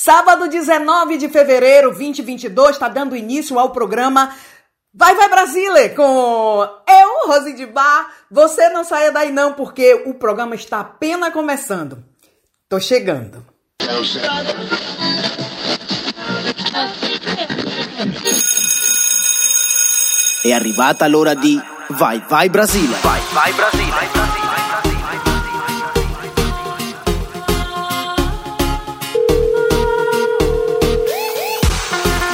Sábado 19 de fevereiro 2022 está dando início ao programa Vai Vai Brasília com eu, Rosi de Bar. Você não saia daí não, porque o programa está apenas começando. Tô chegando. È arrivata l'ora di Vai Vai Brasile. Vai Vai Brasile.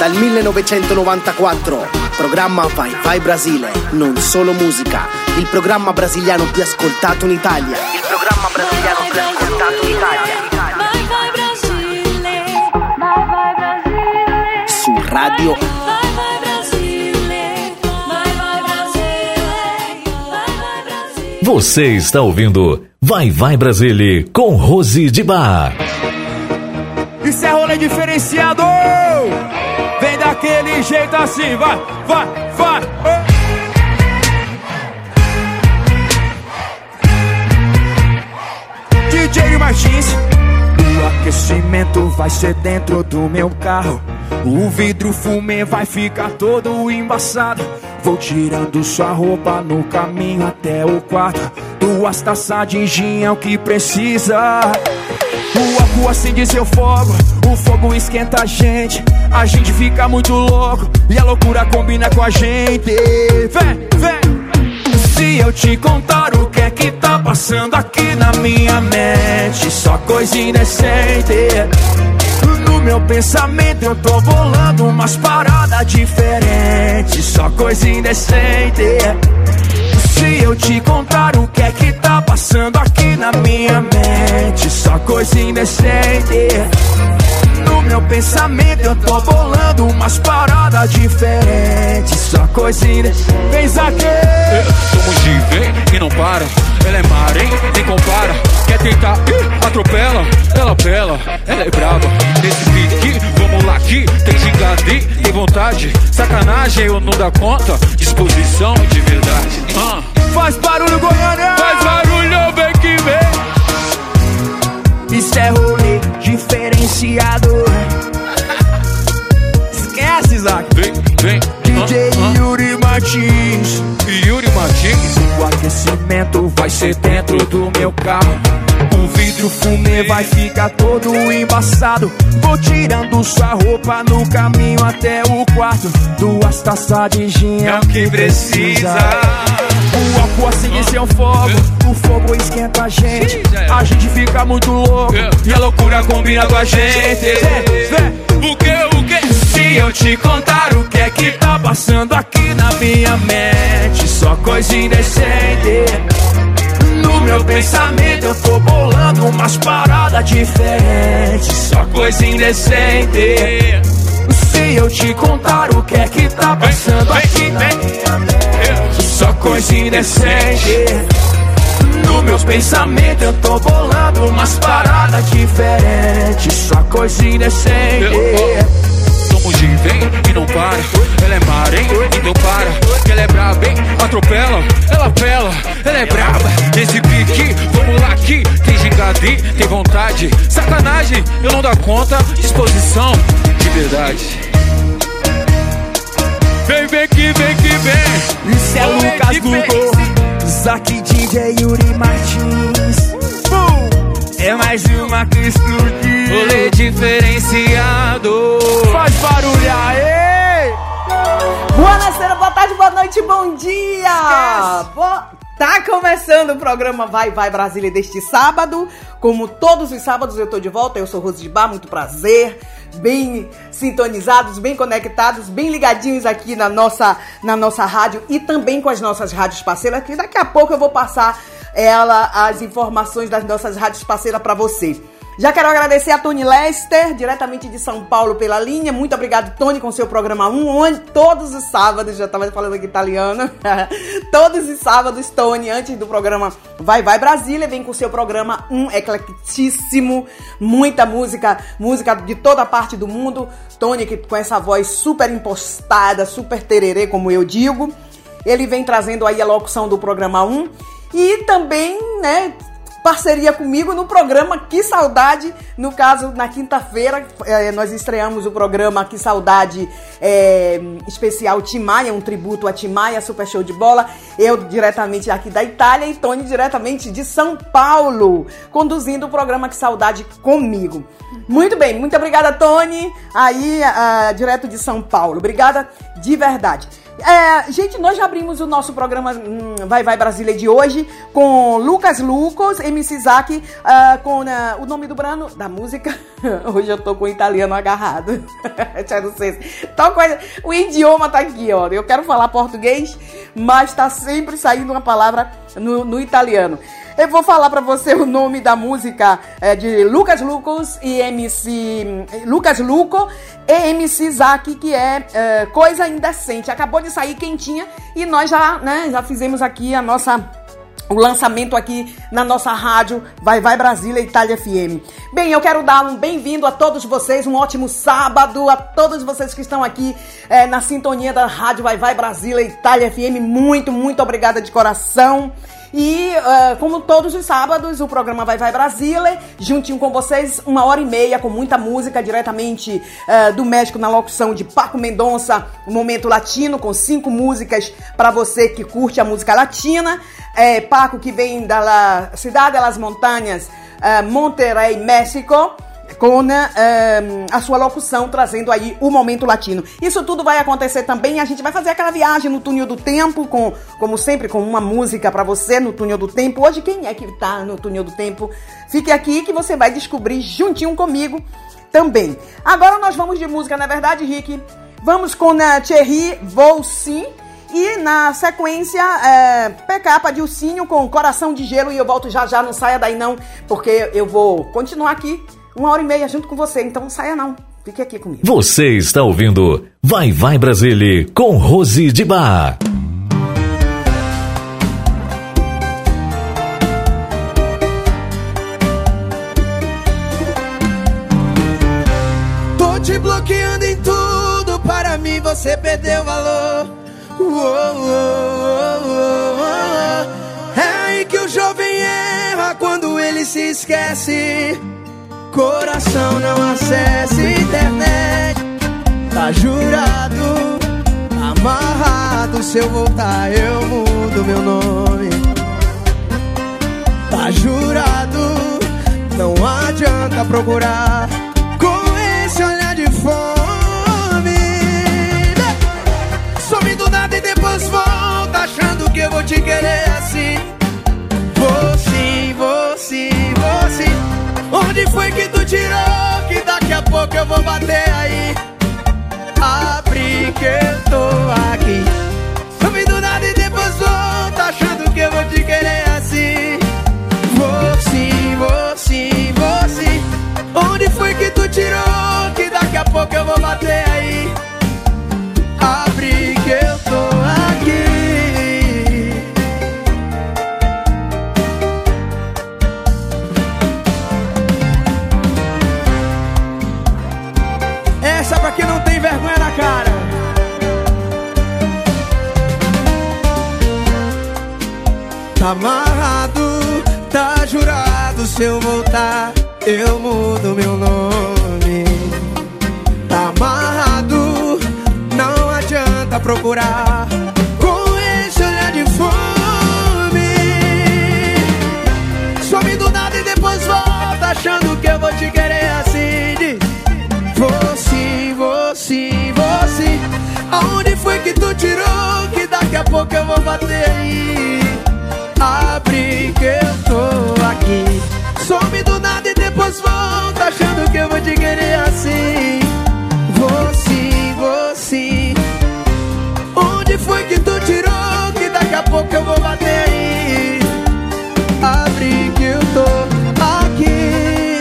Dal 1994, programma Vai Vai Brasile, non solo musica, il programma brasiliano più ascoltato in Italia. Il programma brasiliano più ascoltato in Italia. Vai Vai Brasile, Vai Vai Brasile. Su Radio Vai Vai Brasile, Vai Vai Brasile, Vai Vai Brasile. Você está ouvindo Vai Vai Brasile com Rose de Bar. Isso é rolê diferenciado! Daquele jeito assim, vai, vai, vai. DJ Martins. O aquecimento vai ser dentro do meu carro. O vidro fumê vai ficar todo embaçado. Vou tirando sua roupa no caminho até o quarto. Duas taças de gin é o que precisa. O álcool acende seu fogo, o fogo esquenta a gente. A gente fica muito louco e a loucura combina com a gente. Vem, vem. Se eu te contar o que é que tá passando aqui na minha mente, só coisa indecente. No meu pensamento eu tô volando umas paradas diferentes, só coisa indecente. Se eu te contar o que é que tá passando aqui na minha mente, só coisa indecente. No meu pensamento eu tô bolando umas paradas diferentes, só coisa indecente. Vem aqui. Somos de vem e não para. Ela é mar, hein? Nem compara. Quer tentar, ih, atropela. Ela pela, ela é braba. Nesse pique, vamos lá aqui. Tem gigante, tem vontade. Sacanagem, eu não dá conta. Disposição de verdade. Uh. Faz barulho, Goiânia! Faz barulho, vem que vem! Isso é rolê diferenciado. Esquece, Isaac! Vem, vem! DJ uh, uh. Yuri Martins. Yuri Martins? O aquecimento vai ser dentro do meu carro. O vidro fumê vai ficar todo embaçado. Vou tirando sua roupa no caminho até o quarto. Duas taças de gin é o que precisa. O álcool acende seu fogo, o fogo esquenta a gente. A gente fica muito louco e a loucura combina com a gente. O que, o que? Se eu te contar o que é que tá passando aqui na minha mente, só coisa indecente. No meu pensamento eu tô bolando umas paradas diferentes, só coisa indecente. Se eu te contar o que é que tá passando aqui na minha mente, só coisa indecente. Nos meus pensamentos eu tô bolando umas paradas diferentes, só coisa indecente. De vem e não para. Ela é mar, hein? Então para. Que ela é braba, hein? Atropela, ela pela, ela é braba. Nesse pique, vamos lá aqui. Tem gingadi, tem vontade. Sacanagem, eu não dá conta. Disposição de verdade. Vem, vem que vem que vem. Isso é Lucas Google, Zack DJ Yuri Martins. É mais uma que explodiu. Rolê diferenciado. Faz barulho aí. Boa noite, boa tarde, boa noite, bom dia. Boa... Tá começando o programa Vai Vai Brasília deste sábado. Como todos os sábados eu tô de volta. Eu sou Rose de Bar, muito prazer bem sintonizados, bem conectados, bem ligadinhos aqui na nossa, na nossa rádio e também com as nossas rádios parceiras, que daqui a pouco eu vou passar ela as informações das nossas rádios parceiras para você. Já quero agradecer a Tony Lester, diretamente de São Paulo, pela linha. Muito obrigado, Tony, com seu programa 1, onde todos os sábados, já estava falando aqui italiano, todos os sábados, Tony, antes do programa Vai Vai Brasília, vem com seu programa 1 eclectíssimo, muita música, música de toda parte do mundo. Tony, que com essa voz super impostada, super tererê, como eu digo. Ele vem trazendo aí a locução do programa 1 e também, né, parceria comigo no programa Que Saudade. No caso, na quinta-feira, é, nós estreamos o programa Que Saudade é, especial Timaya, um tributo a Timaya, super show de bola. Eu diretamente aqui da Itália e Tony diretamente de São Paulo, conduzindo o programa Que Saudade comigo. Muito bem, muito obrigada, Tony, aí uh, direto de São Paulo. Obrigada de verdade. É, gente, nós já abrimos o nosso programa hum, Vai Vai Brasília de hoje com Lucas Lucas, MC Zack, uh, com uh, o nome do Brano, da música. hoje eu tô com o italiano agarrado. não sei. Tal coisa. O idioma tá aqui, ó. Eu quero falar português, mas tá sempre saindo uma palavra no, no italiano. Eu vou falar para você o nome da música é, de Lucas Lucas e MC Lucas Luco e MC Zack, que é, é Coisa Indecente. Acabou de sair quentinha e nós já, né, já fizemos aqui a nossa o lançamento aqui na nossa rádio Vai Vai Brasília Itália FM. Bem, eu quero dar um bem-vindo a todos vocês, um ótimo sábado a todos vocês que estão aqui é, na sintonia da rádio Vai Vai Brasília Itália FM. Muito, muito obrigada de coração. E uh, como todos os sábados, o programa Vai Vai Brasília, juntinho com vocês, uma hora e meia com muita música diretamente uh, do México na locução de Paco Mendonça, Momento Latino, com cinco músicas para você que curte a música latina. É, Paco que vem da cidade das montanhas, uh, Monterrey, México com né, a sua locução, trazendo aí o momento latino. Isso tudo vai acontecer também. A gente vai fazer aquela viagem no túnel do tempo, com, como sempre, com uma música para você no túnel do tempo. Hoje, quem é que tá no túnel do tempo? Fique aqui que você vai descobrir juntinho comigo também. Agora nós vamos de música, na é verdade, Rick? Vamos com a né, Thierry Volsin. E na sequência, é, PK Dilcinho com Coração de Gelo. E eu volto já já, não saia daí não, porque eu vou continuar aqui uma hora e meia junto com você, então não saia não. Fique aqui comigo. Você está ouvindo Vai Vai Brasília com Rose de Bar. Tô te bloqueando em tudo, para mim você perdeu valor. É aí que o jovem erra quando ele se esquece. Coração não acessa internet. Tá jurado, amarrado. Se eu voltar eu mudo meu nome. Tá jurado, não adianta procurar Com esse olhar de fome. Some do nada e depois volta Achando que eu vou te querer assim. Vou sim, vou sim, vou sim Onde foi que tu tirou? Que daqui a pouco eu vou bater aí. Abre que eu tô aqui. Some do nada e depois volta, achando que eu vou te querer assim. Vou sim, vou sim, vou sim. Onde foi que tu tirou? Que daqui a pouco eu vou bater aí. Tá amarrado, tá jurado Se eu voltar, eu mudo meu nome. Tá amarrado, não adianta procurar Com esse olhar de fome. Some do nada e depois volta Achando que eu vou te querer assim. Vou sim, vou sim, vou sim Aonde foi que tu tirou? Que daqui a pouco eu vou bater aí Abre que eu tô aqui Some do nada e depois volta Achando que eu vou te querer assim Vou sim, vou sim Onde foi que tu tirou? Que daqui a pouco eu vou bater aí Abre que eu tô aqui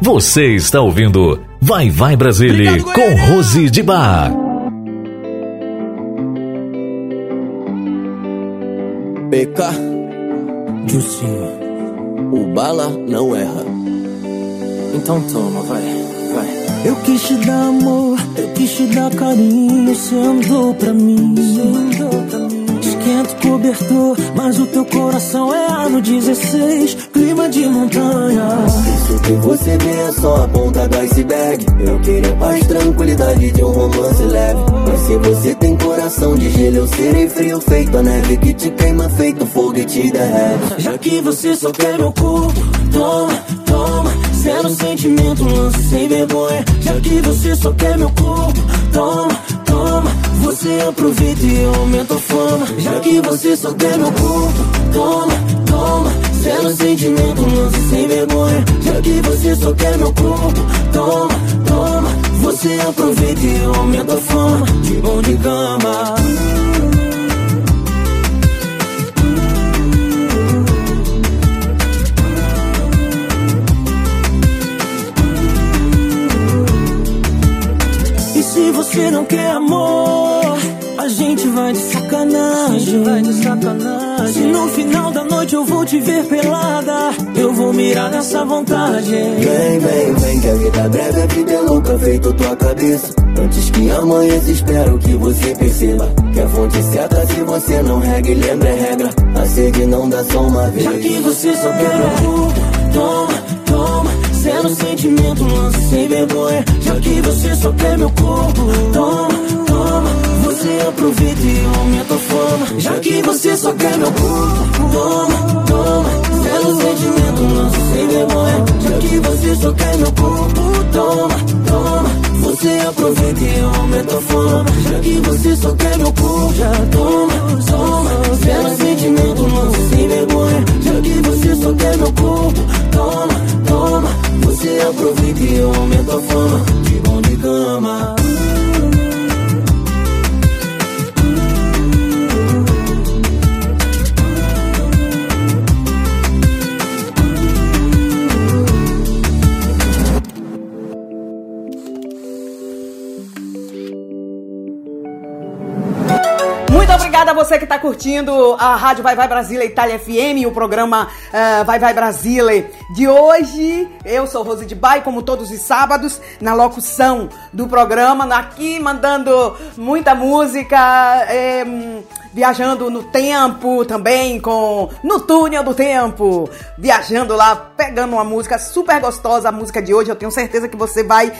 Você está ouvindo Vai Vai Brasília com Rose de Bar. PK Jucinho O bala não erra Então toma, vai, vai Eu quis te dar amor, eu quis te dar carinho Você andou pra mim, andou pra mim. tanto cobertor, mas o teu coração é ano 16, clima de montanha. Isso que você vê é só a ponta do iceberg. Eu queria paz, tranquilidade de um romance leve. Mas se você tem coração de gelo, eu serei frio, feito a neve que te queima, feito fogo e te derrete. Já que você só quer meu corpo, toma, toma. Zero sentimento, lance sem vergonha. Já que você só quer meu corpo, toma, toma. Você aproveita e aumenta a fama. Já que você só quer meu corpo, toma, toma. Zero sentimento, lance sem vergonha. Já que você só quer meu corpo, toma, toma. Você aproveita e aumenta a fama. De bom de cama. E se você não quer amor, a gente vai de sacanagem. Vai de sacanagem. Se no final da noite eu vou te ver pelada, eu vou mirar nessa vontade. Vem, vem, vem, que a vida é breve, a vida é louca, feito tua cabeça. Antes que amanheça, espero que você perceba que a fonte certa, se você não rega e lembra, é regra. A sede não dá só uma vez. Já que você só quer meu corpo, toma, toma. Zero sentimento, lance sem vergonha. Já que você só quer meu corpo, toma, toma. Você aproveita e aumenta a fama. Já que você só quer meu corpo, toma, toma. Zero sentimento, lance sem vergonha. Já que você só quer meu corpo, toma, toma. Você aproveita e aumenta a fama. Já que você só quer meu corpo, já toma, toma. Zero sentimento, lance sem vergonha. Já que você só quer meu corpo, toma, toma. Você aproveita e aumenta a fama. De bom de cama. Obrigada a você que está curtindo a Rádio Vai Vai Brasília Itália FM, o programa ah, Vai Vai Brasília de hoje. Eu sou Rose de Bai, como todos os sábados, na locução do programa, aqui mandando muita música. eh, Viajando no tempo também, com No Túnel do Tempo. Viajando lá, pegando uma música super gostosa, a música de hoje. Eu tenho certeza que você vai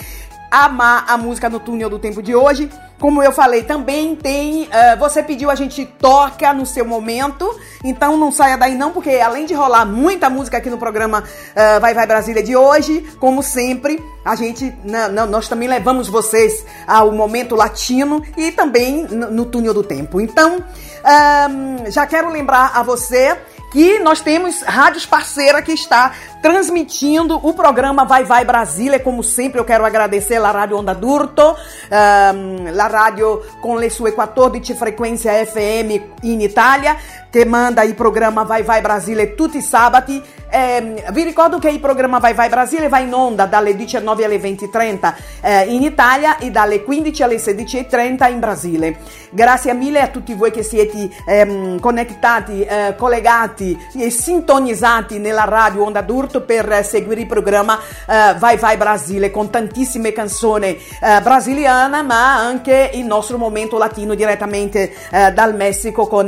amar a música no túnel do tempo de hoje. Como eu falei, também tem. eh, você pediu, a gente toca no seu momento. Então não saia daí, não, porque além de rolar muita música aqui no programa eh, Vai Vai Brasília de hoje, como sempre, a gente. na- na- nós também levamos vocês ao momento latino e também no, túnel do tempo. Então, ahn, já quero lembrar a você que nós temos rádios parceira que está transmitindo o programa Vai Vai Brasília. Como sempre, eu quero agradecer a Rádio Onda d'Urto, la radio con le sue 14 frequenze FM in Italia, che manda il programma Vai Vai Brasile tutti sabati. Ehm, vi ricordo che il programma Vai Vai Brasile va in onda dalle 19 alle 20.30 eh, in Italia e dalle 15 alle 16.30 in Brasile. Grazie mille a tutti voi che siete ehm, connettati, eh, collegati e sintonizzati nella radio Onda d'Urto per eh, seguire il programma eh, Vai Vai Brasile con tantissime canzoni eh, brasiliane ma anche il nostro momento latino direttamente eh, dal Messico con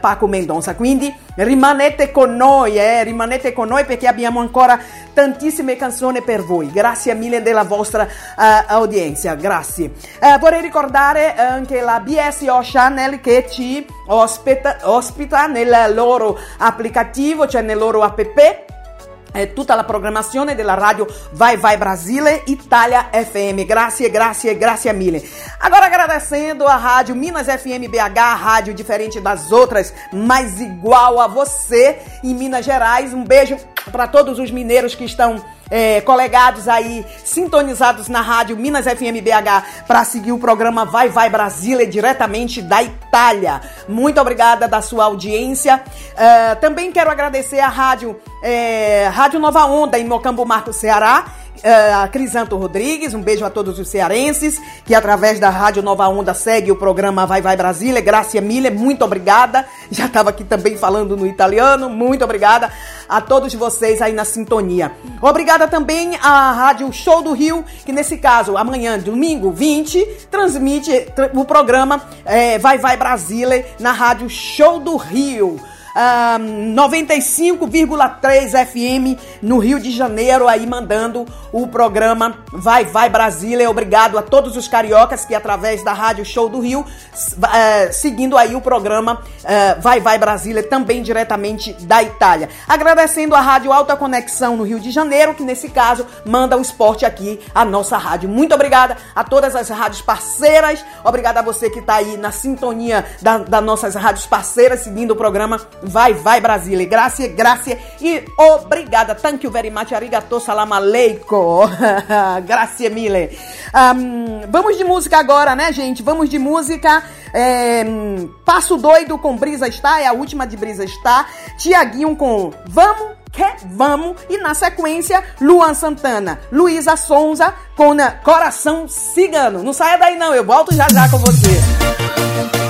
Paco Mendonça. Quindi rimanete con noi, eh, rimanete con noi perché abbiamo ancora tantissime canzoni per voi. Grazie mille della vostra audienza, grazie. Vorrei ricordare anche la BSO Channel che ci ospita, ospita nel loro applicativo, cioè nel loro app eh, tutta la programmazione della radio Vai Vai Brasile Itália FM. Grazie, grazie, grazie mille. Agora agradecendo a rádio Minas FM BH, rádio diferente das outras, mas igual a você em Minas Gerais. Um beijo para todos os mineiros que estão é, colegados aí, sintonizados na rádio Minas FM BH para seguir o programa Vai Vai Brasília diretamente da Itália. Muito obrigada da sua audiência. Eh, também quero agradecer a rádio, eh, rádio Nova Onda em Mocambo Marco, Ceará, uh, Crisanto Rodrigues, um beijo a todos os cearenses, que através da Rádio Nova Onda segue o programa Vai Vai Brasília. Gracia Miller, muito obrigada. Já estava aqui também falando no italiano, muito obrigada a todos vocês aí na sintonia. Obrigada também à Rádio Show do Rio, que nesse caso, amanhã, domingo 20, transmite o programa é, Vai Vai Brasília na Rádio Show do Rio um, 95,3 FM no Rio de Janeiro, aí mandando o programa Vai Vai Brasília. Obrigado a todos os cariocas que através da Rádio Show do Rio, uh, seguindo aí o programa uh, Vai Vai Brasília, também diretamente da Itália. Agradecendo a Rádio Alta Conexão no Rio de Janeiro, que nesse caso manda o esporte aqui, a nossa rádio. Muito obrigada a todas as rádios parceiras, obrigada a você que está aí na sintonia das da nossas rádios parceiras, seguindo o programa Vai, vai, Brasília. Graça, graça e obrigada. Thank you very much. Arigato, salam aleikum. graça mille. Um, vamos de música agora, né, gente? Vamos de música. É, Passo Doido com Brisa Está, é a última de Brisa Está. Tiaguinho com Vamos que vamos. E na sequência, Luan Santana, Luísa Sonza com Coração Cigano. Não saia daí não, eu volto já já com você.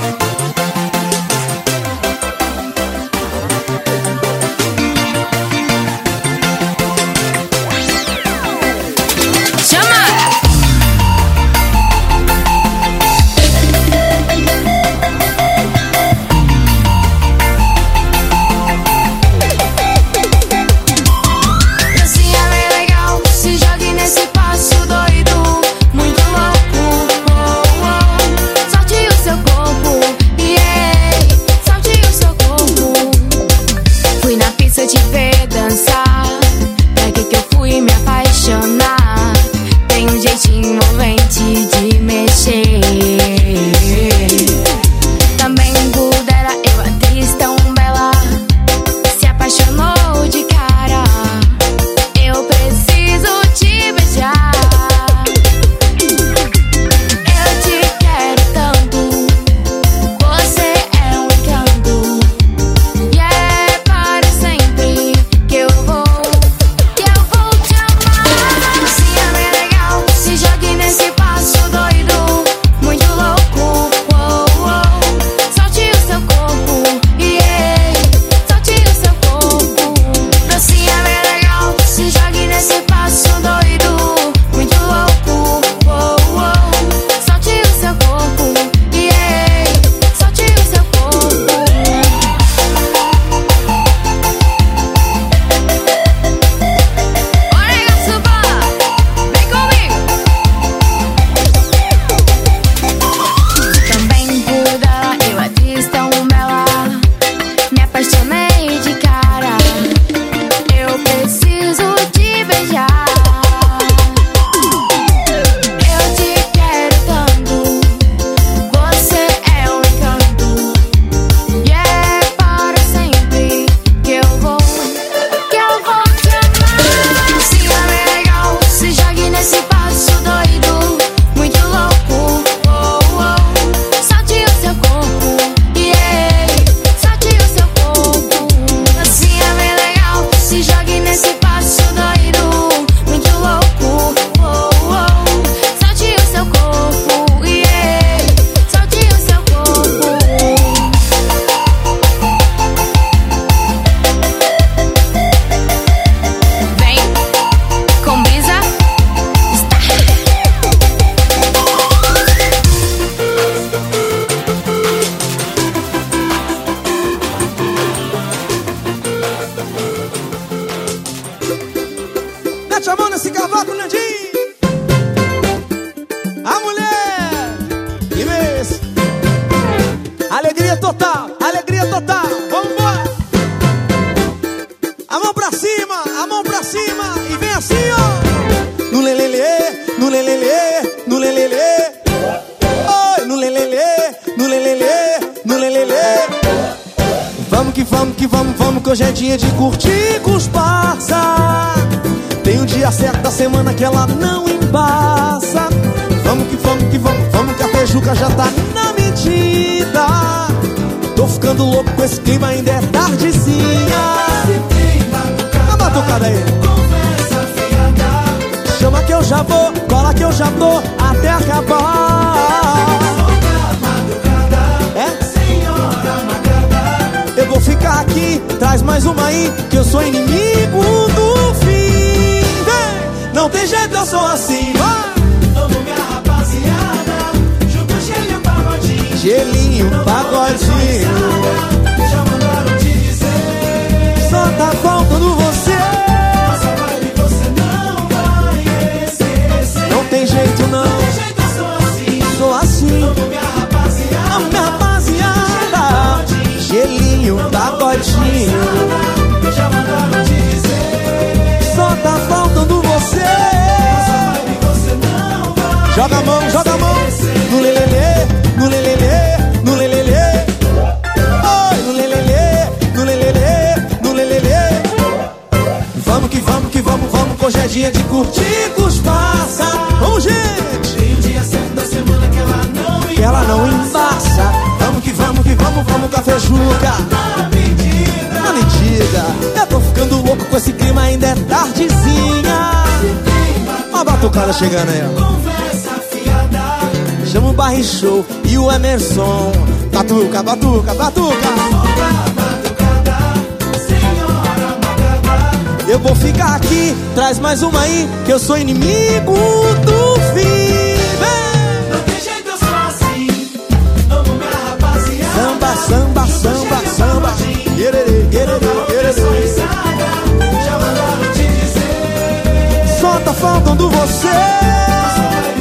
Samba, samba, samba. Guererê, guererê, guererê. Já mandaram te dizer. Só tá faltando você.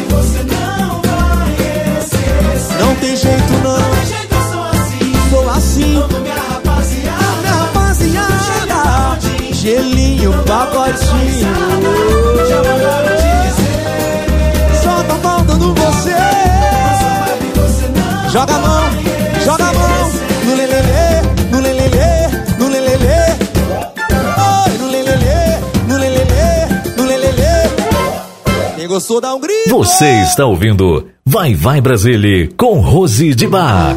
você não vai esquecer. Não tem jeito não. Não tem jeito, eu sou assim. Sou assim. Como minha rapaziada. Minha rapaziada. Gelinho, pagodinho. Já mandaram te dizer. Só tá faltando você. Joga a mão. Quem gostou, dá um grito. Você está ouvindo Vai Vai Brasile com Rose de Bar.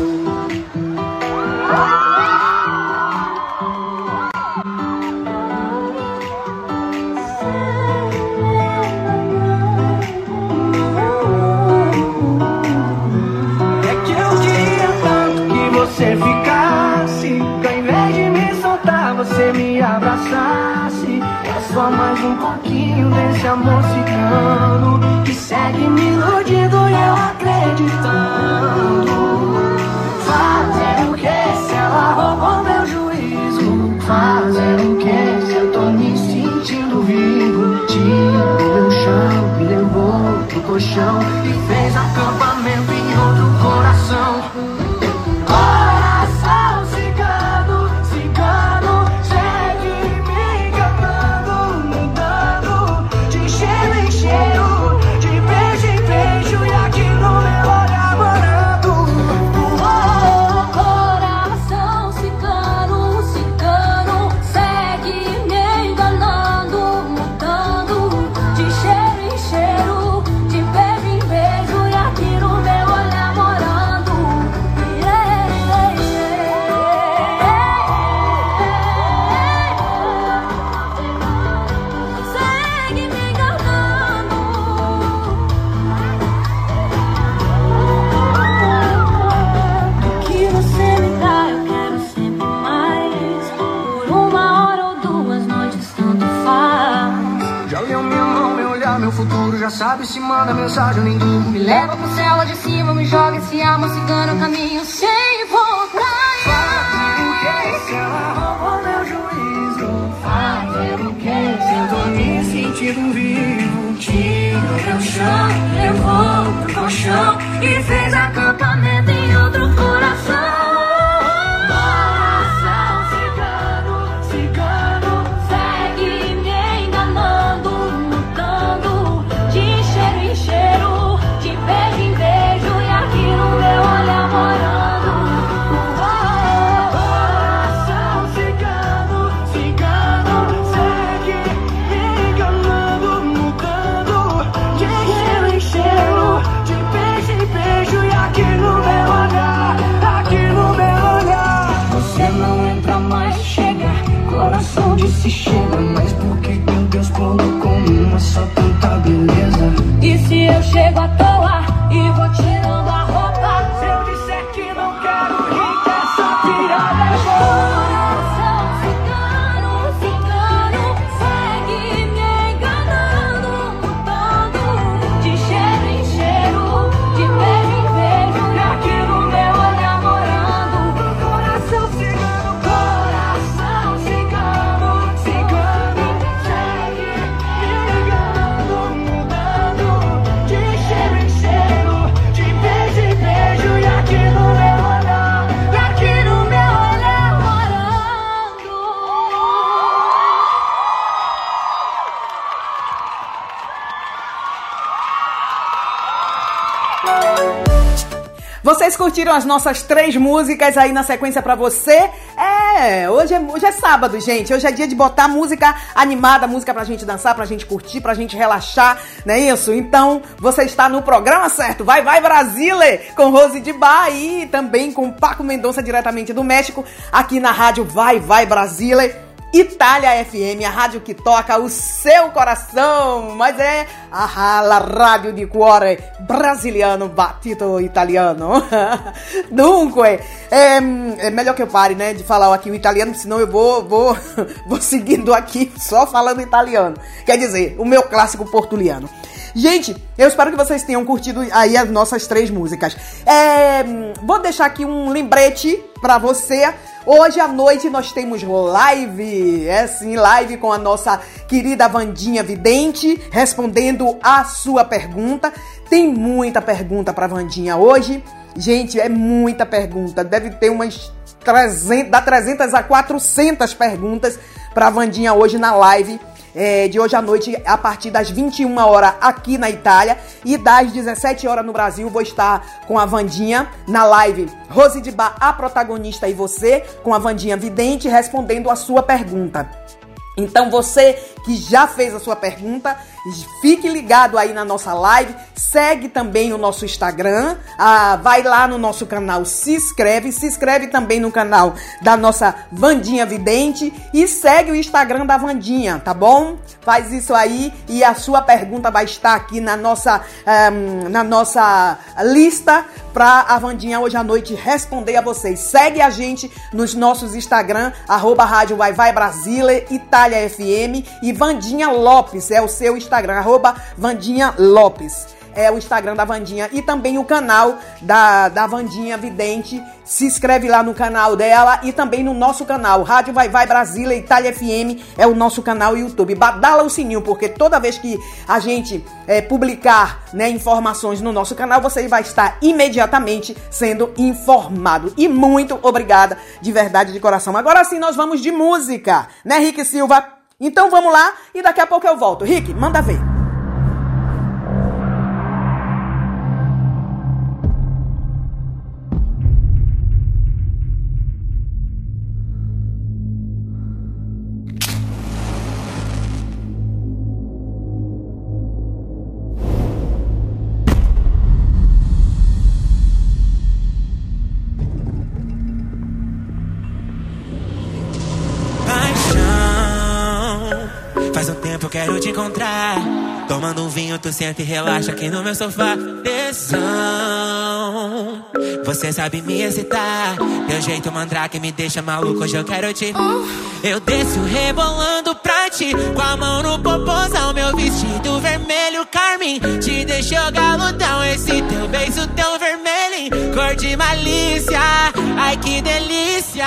Curtiram as nossas três músicas aí na sequência pra você? É, hoje é, hoje é sábado, gente. Hoje é dia de botar música animada, música pra gente dançar, pra gente curtir, pra gente relaxar, não é isso? Então, você está no programa certo. Vai, vai, Brasile! Com Rose de Bar e também com Paco Mendonça, diretamente do México, aqui na rádio Vai, vai, Brasile. Itália FM, a rádio que toca o seu coração, mas é a rádio di cuore brasiliano battito italiano. Dunque, é, é melhor que eu pare, né, de falar aqui o italiano, senão eu vou, vou, vou seguindo aqui só falando italiano. Quer dizer, o meu clássico portuliano. Gente, eu espero que vocês tenham curtido aí as nossas três músicas. É, vou deixar aqui um lembrete pra você. Hoje à noite nós temos live, é sim, live com a nossa querida Vandinha Vidente, respondendo a sua pergunta. Tem muita pergunta pra Vandinha hoje. Gente, é muita pergunta. Deve ter umas 300, da 300 a 400 perguntas pra Vandinha hoje na live é, de hoje à noite, a partir das 21 horas aqui na Itália e das 17 horas no Brasil. Vou estar com a Vandinha na live Rose de Bar, a protagonista e você, com a Vandinha Vidente, respondendo a sua pergunta. Então você que já fez a sua pergunta, fique ligado aí na nossa live, segue também o nosso Instagram, ah, vai lá no nosso canal, se inscreve, se inscreve também no canal da nossa Vandinha Vidente e segue o Instagram da Vandinha, tá bom? Faz isso aí e a sua pergunta vai estar aqui na nossa, ehm, na nossa lista pra a Vandinha hoje à noite responder a vocês. Segue a gente nos nossos Instagram, arroba Rádio Vai Vai Brasília, Itália FM e Vandinha Lopes, é o seu Instagram, arroba Vandinha Lopes. É o Instagram da Vandinha e também o canal da, da Vandinha Vidente. Se inscreve lá no canal dela e também no nosso canal. Rádio Vai Vai Brasília, Itália FM é o nosso canal YouTube. Badala o sininho, porque toda vez que a gente é, publicar né, informações no nosso canal, você vai estar imediatamente sendo informado. E muito obrigada, de verdade, de coração. Agora sim, nós vamos de música, né, Rick Silva? Então vamos lá e daqui a pouco eu volto. Rick, manda ver. Tu senta e relaxa aqui no meu sofá. Tesão, você sabe me excitar. Teu jeito mandrake me deixa maluco, hoje eu quero te. Eu desço rebolando pra ti, com a mão no popozão. Meu vestido vermelho, carmim, te deixou galudão. Esse teu beijo tão vermelho, cor de malícia. Ai que delícia.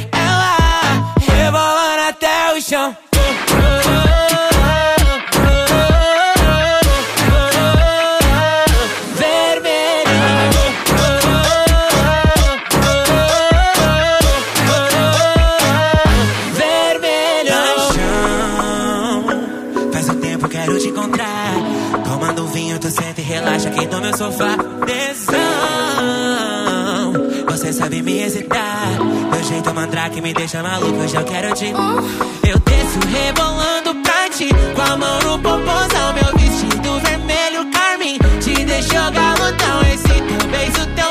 Tesão, você sabe me excitar. Meu jeito mandrake me deixa maluco, hoje eu quero te. Eu desço rebolando pra ti, com a mão no popozão. Meu vestido vermelho, carmim, te deixou galudão. Esse teu beijo tão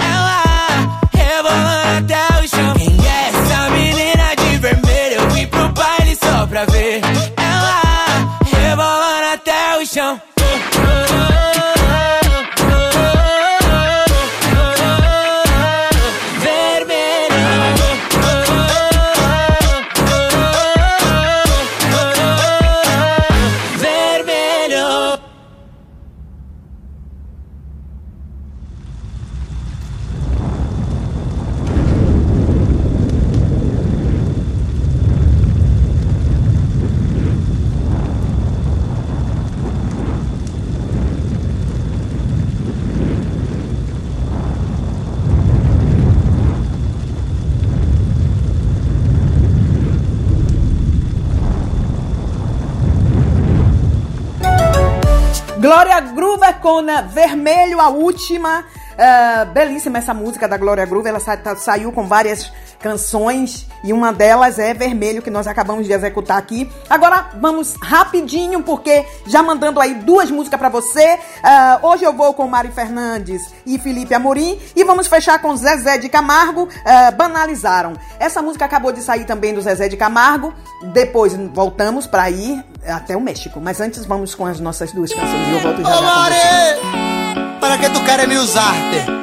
Vermelho, a última. Eh, belíssima essa música da Glória Groover. Ela sa- saiu com várias canções e uma delas é Vermelho, que nós acabamos de executar aqui. Agora vamos rapidinho, porque já mandando aí duas músicas pra você. Eh, hoje eu vou com Mari Fernandes e Felipe Amorim. E vamos fechar com Zezé de Camargo, eh, Banalizaram. Essa música acabou de sair também do Zezé de Camargo. Depois voltamos pra ir até o México. Mas antes vamos com as nossas duas canções. E eu volto já, Ô já com. Mari, para que tu queres me usar-te?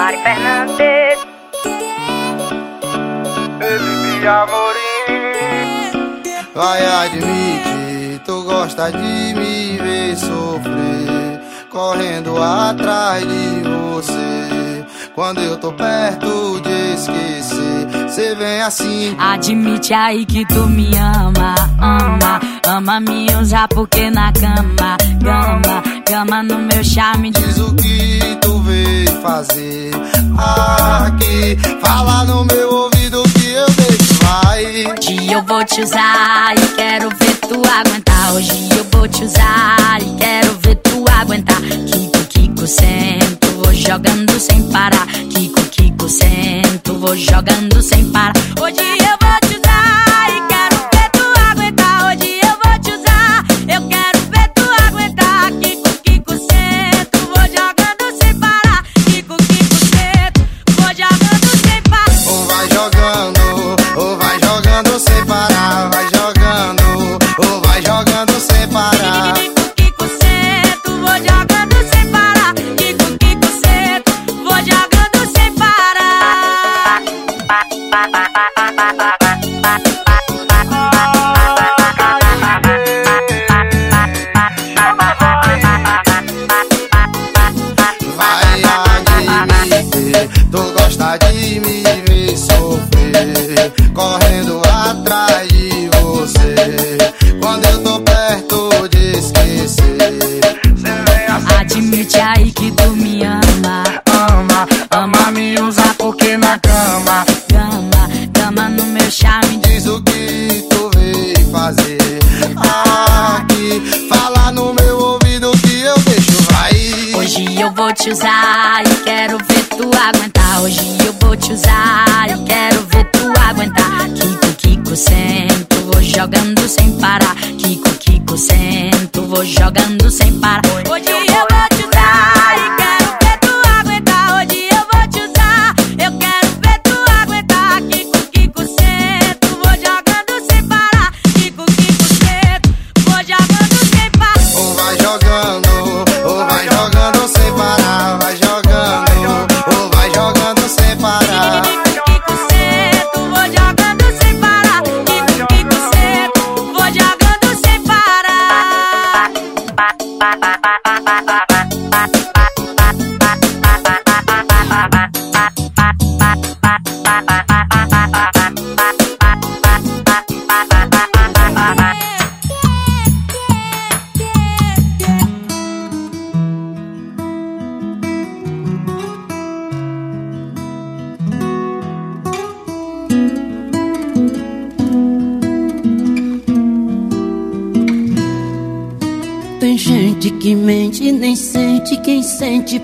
Mari Fernandes. Felipe Amorim Vai admitir, tu gosta de me ver sofrer Correndo atrás de você. Quando eu tô perto de esquecer Cê vem assim. Admite aí que tu me ama, ama, ama me usar porque na cama, gama, gama no meu charme. Diz o que tu veio fazer aqui Fala no meu ouvido que eu deixo vai Hoje eu vou te usar e quero ver tu aguentar. Hoje eu vou te usar e quero ver tu aguentar. Kiko, Kiko, sento, vou jogando sem parar. Kiko, Kiko, sento, vou jogando sem parar. Hoje eu vou te usar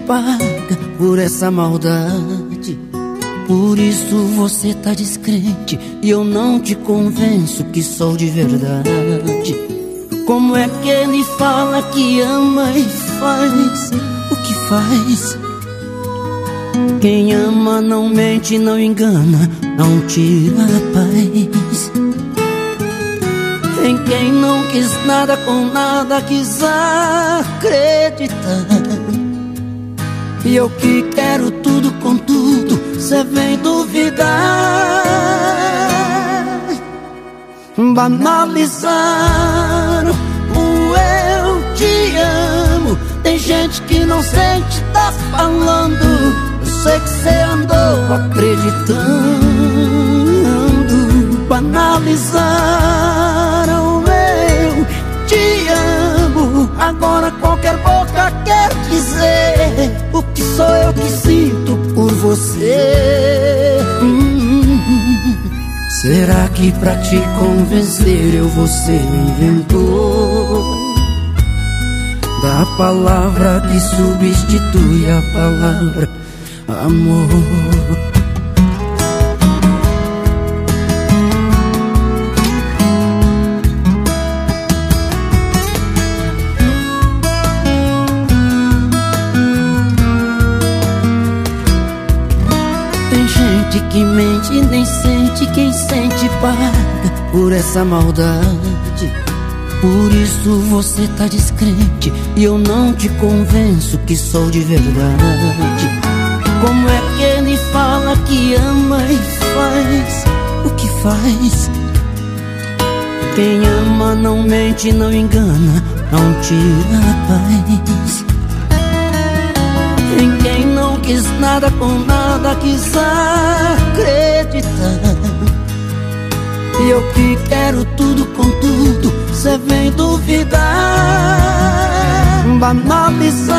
paga por essa maldade. Por isso você tá descrente e eu não te convenço que sou de verdade. Como é que ele fala que ama e faz o que faz? Quem ama não mente, não engana, não tira a paz. Em quem não quis nada com nada quis acreditar. E eu que quero tudo com tudo, cê vem duvidar. Banalizaram o eu te amo. Tem gente que não sente, tá falando. Eu sei que cê andou acreditando. Banalizaram eu te amo. Agora qualquer boca quer dizer o sou eu que sinto por você. Hum, será que pra te convencer eu o inventor? Da palavra que substitui a palavra amor. Que mente nem sente, quem sente paga por essa maldade. Por isso você tá descrente e eu não te convenço que sou de verdade. Como é que ele fala que ama e faz o que faz? Quem ama não mente, não engana, não tira a paz. Em quem quis nada com nada quis acreditar. E eu que quero tudo com tudo, cê vem duvidar. Banalizaram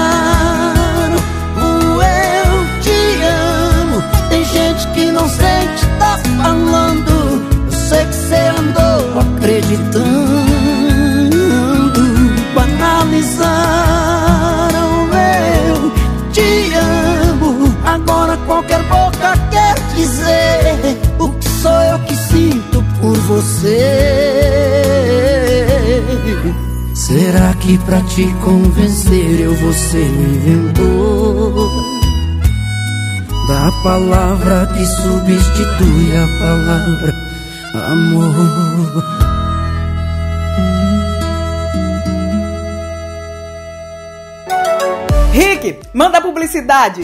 o eu te amo. Tem gente que não sente, tá falando. Eu sei que cê andou acreditando. Banalizaram eu te amo. Agora qualquer boca quer dizer o que sou eu que sinto por você. Será que pra te convencer eu vou ser o inventor? Da palavra que substitui a palavra amor. Rick, manda publicidade.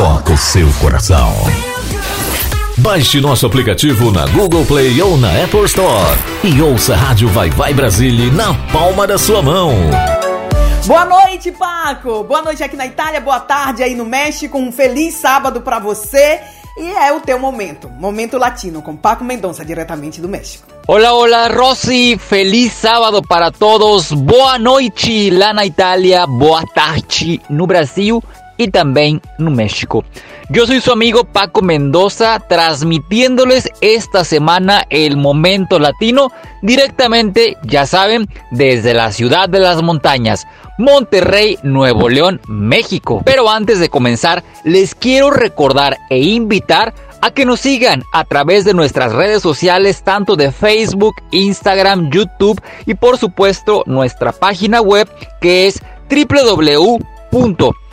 toca o seu coração. Baixe nosso aplicativo na Google Play ou na Apple Store e ouça a Rádio Vai Vai Brasília na palma da sua mão. Boa noite, Paco. Boa noite aqui na Itália, boa tarde aí no México. Um feliz sábado pra você. E é o teu momento, Momento Latino, com Paco Mendonça, diretamente do México. Hola, hola Rosy, feliz sábado para todos. Boa noite lá na Itália, boa tarde no Brasil y también en México. Yo soy su amigo Paco Mendoza, transmitiéndoles esta semana el momento latino directamente, ya saben, desde la ciudad de las montañas, Monterrey, Nuevo León, México. Pero antes de comenzar, les quiero recordar e invitar a que nos sigan a través de nuestras redes sociales, tanto de Facebook, Instagram, YouTube y por supuesto nuestra página web que es www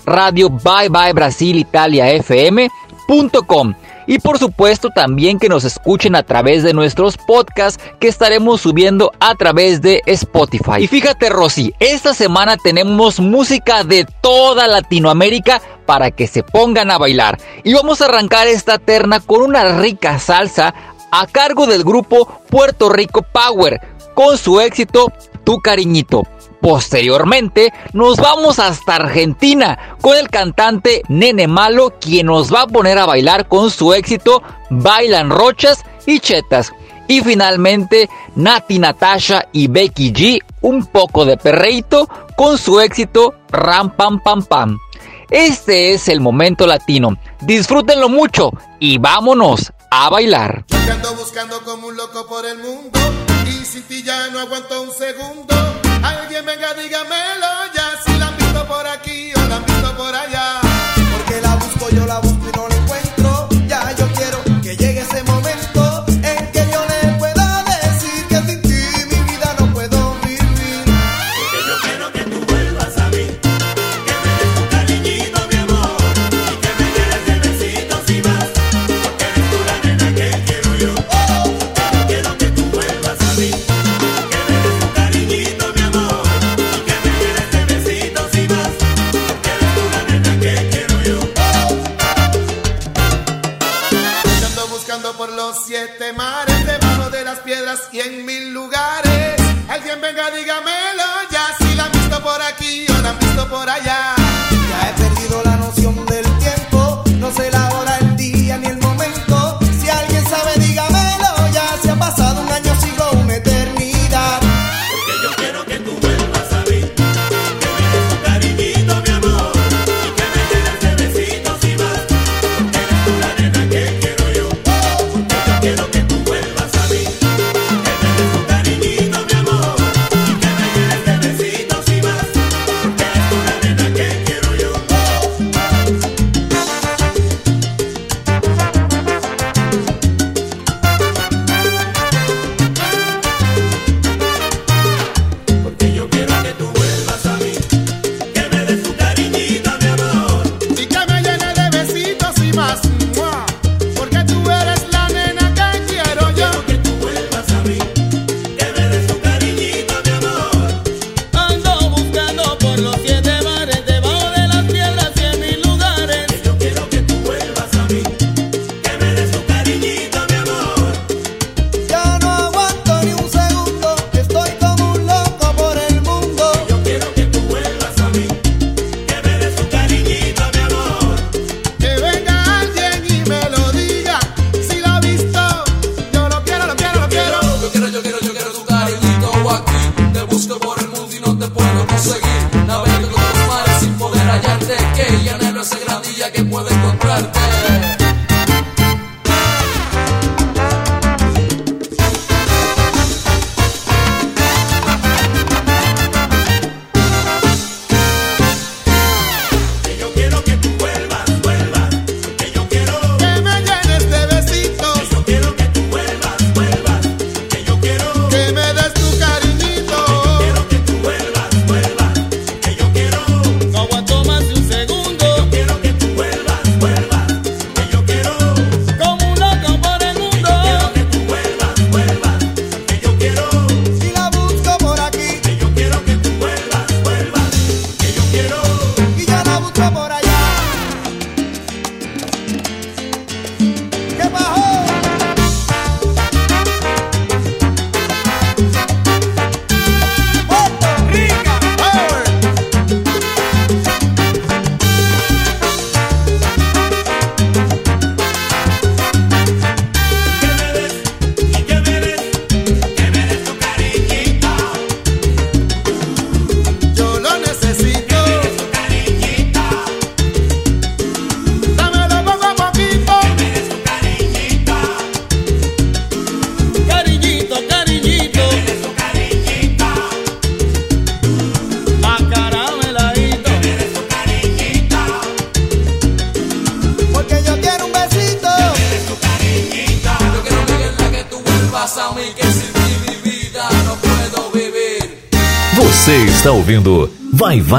radio Bye Bye Brasil Italia FM.com. Y por supuesto también que nos escuchen a través de nuestros podcasts que estaremos subiendo a través de Spotify. Y fíjate Rosy, esta semana tenemos música de toda Latinoamérica para que se pongan a bailar. Y vamos a arrancar esta terna con una rica salsa a cargo del grupo Puerto Rico Power con su éxito Tu Cariñito. Posteriormente nos vamos hasta Argentina con el cantante Nene Malo quien nos va a poner a bailar con su éxito Bailan Rochas y Chetas. Y finalmente Nati Natasha y Becky G un poco de perreito con su éxito Ram Pam Pam Pam. Este es el momento latino. Disfrútenlo mucho y vámonos a bailar. Alguien venga, dígame. por los siete mares, debajo de las piedras y en mil lugares.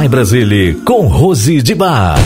Brasília, com Rose de Bar.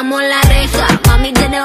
Pam, cerramos la reja. Mami tiene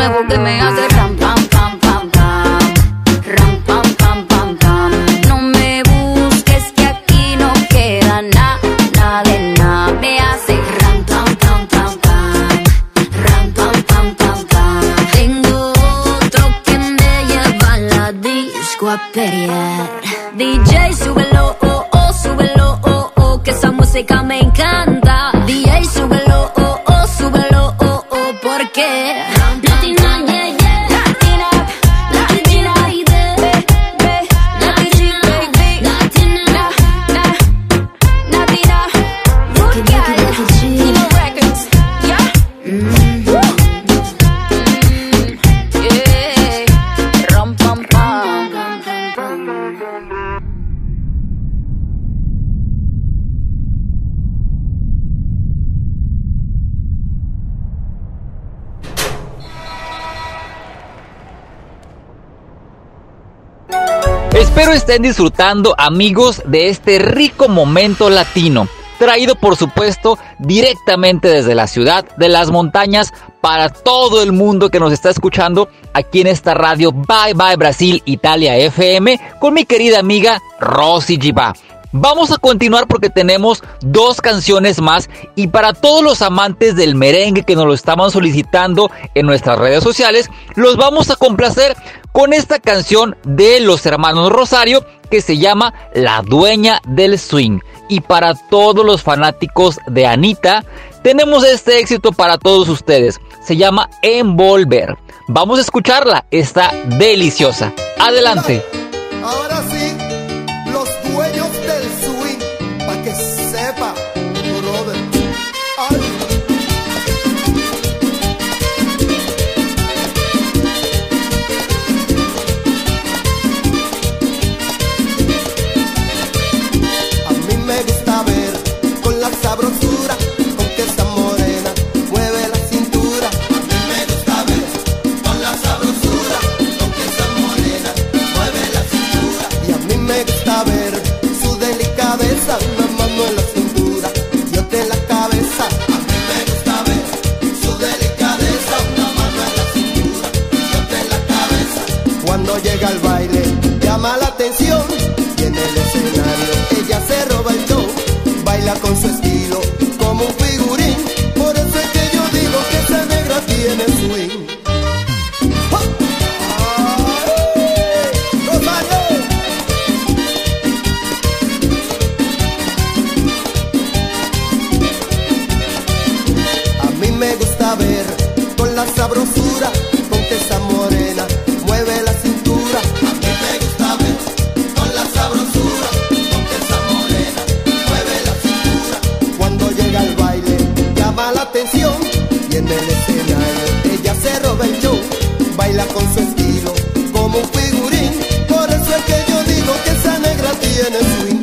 nuevo que me estén disfrutando amigos de este rico momento latino, traído por supuesto directamente desde la ciudad de las montañas para todo el mundo que nos está escuchando aquí en esta radio Bye Bye Brasil Italia FM con mi querida amiga Rosy Giba. Vamos a continuar porque tenemos dos canciones más y para todos los amantes del merengue que nos lo estaban solicitando en nuestras redes sociales, los vamos a complacer con esta canción de los hermanos Rosario que se llama La dueña del swing. Y para todos los fanáticos de Anita, tenemos este éxito para todos ustedes. Se llama Envolver. Vamos a escucharla, está deliciosa. Adelante. Ahora sí, Cuando llega al baile llama la atención y en el escenario ella se roba el show, baila con su estilo como un figurín. Por eso es que yo digo que esa negra tiene swing. ¡Rosario! A mí me gusta ver con la sabrosura ella se roba el show, baila con su estilo como un figurín. Por eso es que yo digo que esa negra tiene swing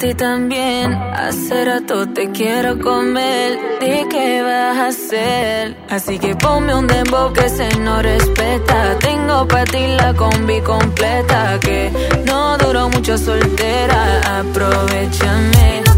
ti también. Hace rato te quiero comer. ¿De qué vas a hacer? Así que ponme un dembow que se no respeta. Tengo para ti la combi completa. Que no duró mucho soltera. Aprovechame.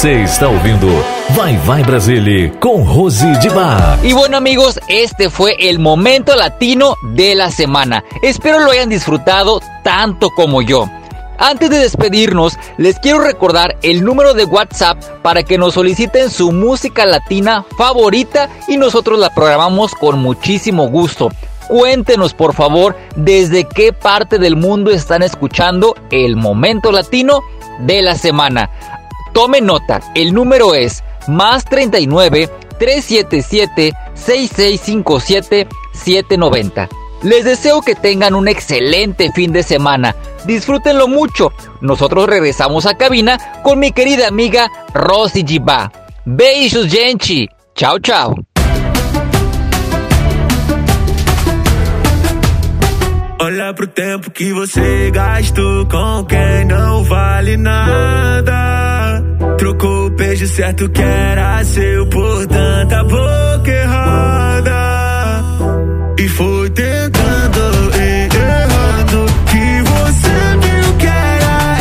Você está ouvindo Vai Vai Brasile con Rosy de Bar. Y bueno amigos, este fue el momento latino de la semana. Espero lo hayan disfrutado tanto como yo. Antes de despedirnos, les quiero recordar el número de WhatsApp para que nos soliciten su música latina favorita y nosotros la programamos con muchísimo gusto. Cuéntenos por favor desde qué parte del mundo están escuchando el momento latino de la semana. Tome nota, el número es más 39 377 6657 790. Les deseo que tengan un excelente fin de semana. Disfrútenlo mucho. Nosotros regresamos a cabina con mi querida amiga Rosy Giba. Beijos, gente. Chao, chao. Trocou o beijo certo que era seu por tanta boca errada. E foi tentando e errando que você viu que era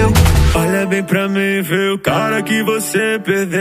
eu. Olha bem pra mim, vê o cara que você perdeu.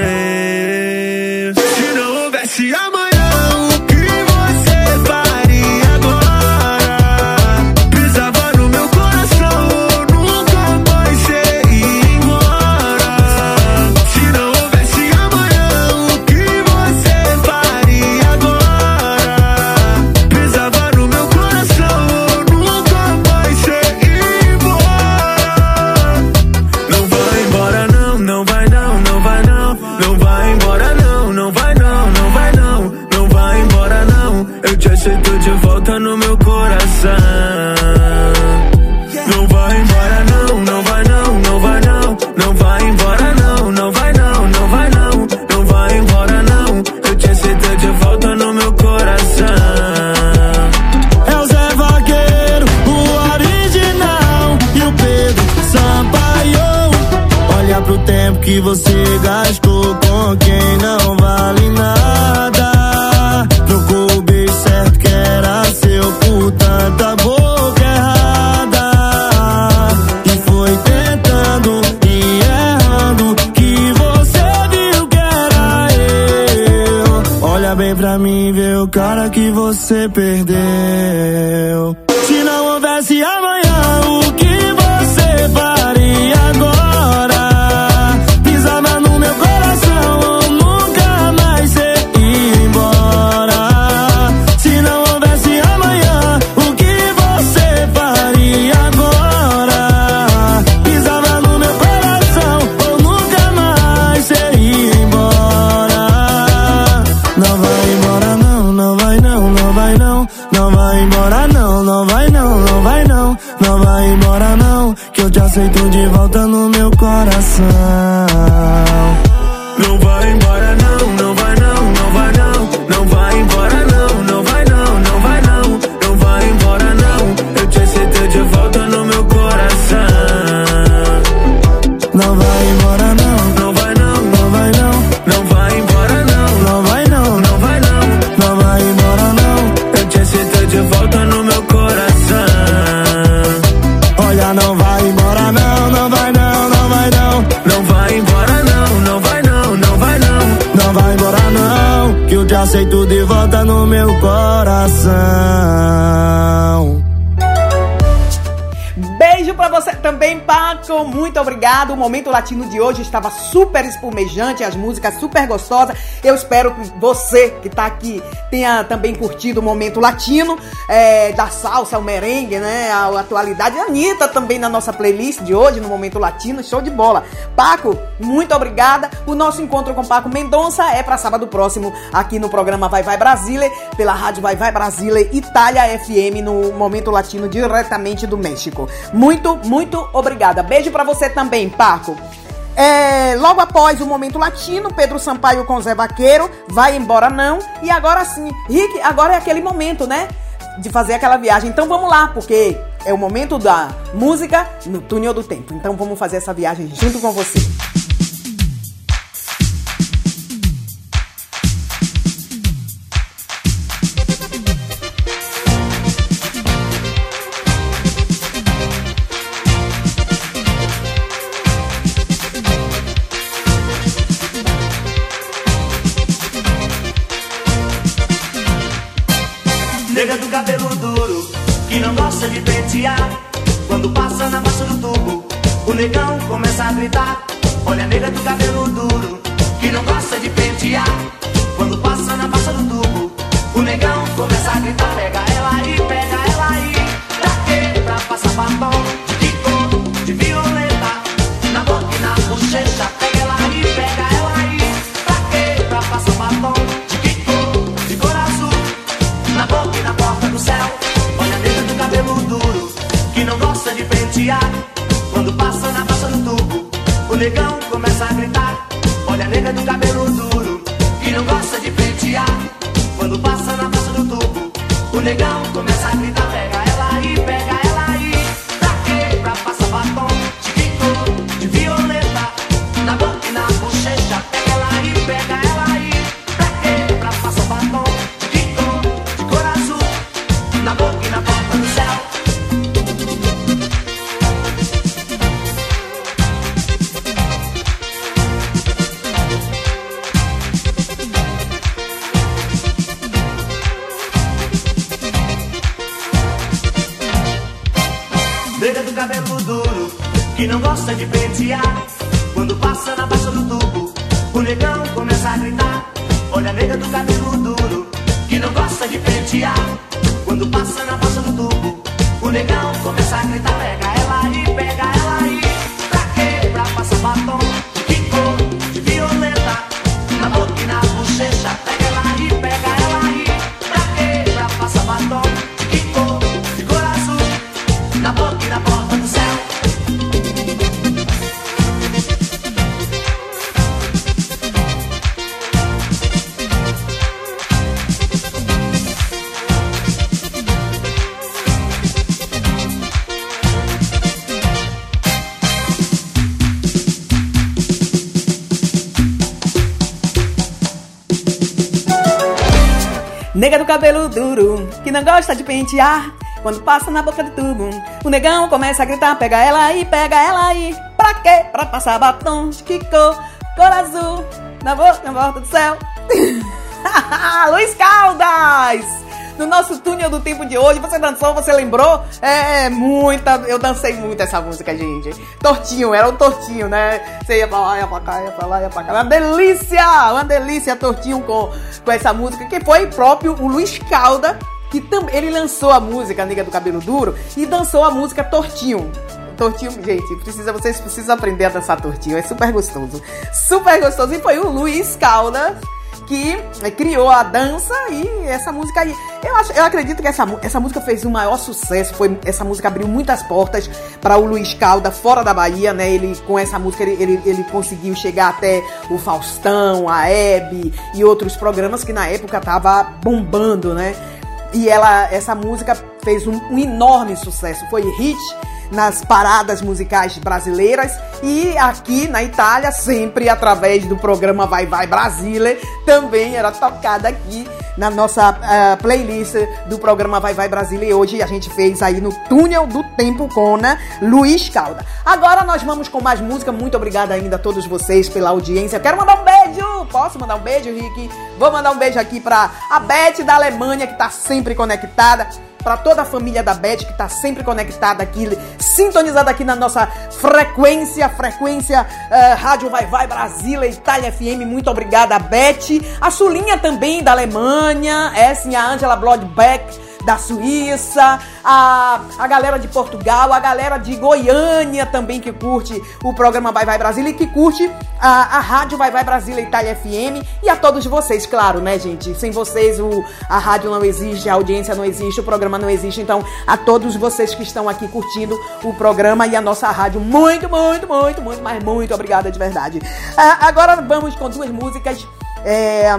se Momento Latino de hoje estava super espumejante, as músicas super gostosas. Eu espero que você que está aqui tenha também curtido o Momento Latino, é, da salsa ao merengue, né? A atualidade. A Anitta também na nossa playlist de hoje, no Momento Latino, show de bola. Paco, muito obrigada. O nosso encontro com Paco Mendonça é para sábado próximo aqui no programa Vai Vai Brasile, pela rádio Vai Vai Brasile Itália FM no Momento Latino diretamente do México. Muito, muito obrigada. Beijo para você também, Paco. É, logo após o Momento Latino, Pedro Sampaio com Zé Vaqueiro, vai embora não. E agora sim, Rick, agora é aquele momento, né? De fazer aquela viagem. Então vamos lá, porque é o momento da música no túnel do tempo. Então vamos fazer essa viagem junto com você. negão começa a gritar. Olha a negra do cabelo negão começa a gritar. Cabelo duro, que não gosta de pentear. Quando passa na boca do tubo, o negão começa a gritar: pega ela aí, pega ela aí. Pra quê? Pra passar batom que cor? Cor azul, na boca, na volta do céu. Luiz Caldas! No nosso túnel do tempo de hoje, você dançou, você lembrou? É, muita. Eu dancei muito essa música, gente. Tortinho, era um tortinho, né? Você ia pra lá, ia pra cá, ia pra lá, ia pra cá. Uma delícia! Uma delícia, tortinho com, com essa música, que foi próprio o Luiz Calda, que também. Ele lançou a música Nega do Cabelo Duro e dançou a música Tortinho. Tortinho, gente, precisa, vocês precisam aprender a dançar tortinho, é super gostoso. Super gostoso. E foi o Luiz Caldas que eh, criou a dança e essa música aí. Eu, acho, eu acredito que essa, essa música fez o maior sucesso. Foi, essa música abriu muitas portas para o Luiz Calda fora da Bahia, né? Ele, com essa música, ele, ele, ele conseguiu chegar até o Faustão, a Hebe e outros programas que na época tava bombando, né? E ela, essa música fez um, um enorme sucesso. Foi hit nas paradas musicais brasileiras e aqui na Itália, sempre através do programa Vai Vai Brasília, também era tocada aqui na nossa ah, playlist do programa Vai Vai Brasília. E hoje a gente fez aí no Túnel do Tempo com né, Luiz Calda. Agora nós vamos com mais música. Muito obrigada ainda a todos vocês pela audiência. Quero mandar um beijo. Posso mandar um beijo, Rick? Vou mandar um beijo aqui pra a Beth da Alemanha, que tá sempre conectada para toda a família da Beth que tá sempre conectada aqui, sintonizada aqui na nossa frequência, frequência eh, Rádio Vai Vai Brasília, Itália FM. Muito obrigada, Beth. A Sulinha também da Alemanha, é sim, a Angela Blodbeck da Suíça, a, a galera de Portugal, a galera de Goiânia também que curte o programa Vai Vai Brasília e que curte a, a rádio Vai Vai Brasília Itália FM e a todos vocês, claro, né, gente? Sem vocês o, a rádio não existe, a audiência não existe, o programa não existe. Então, a todos vocês que estão aqui curtindo o programa e a nossa rádio, muito, muito, muito, muito, mas muito obrigada de verdade. Ah, agora vamos com duas músicas. É,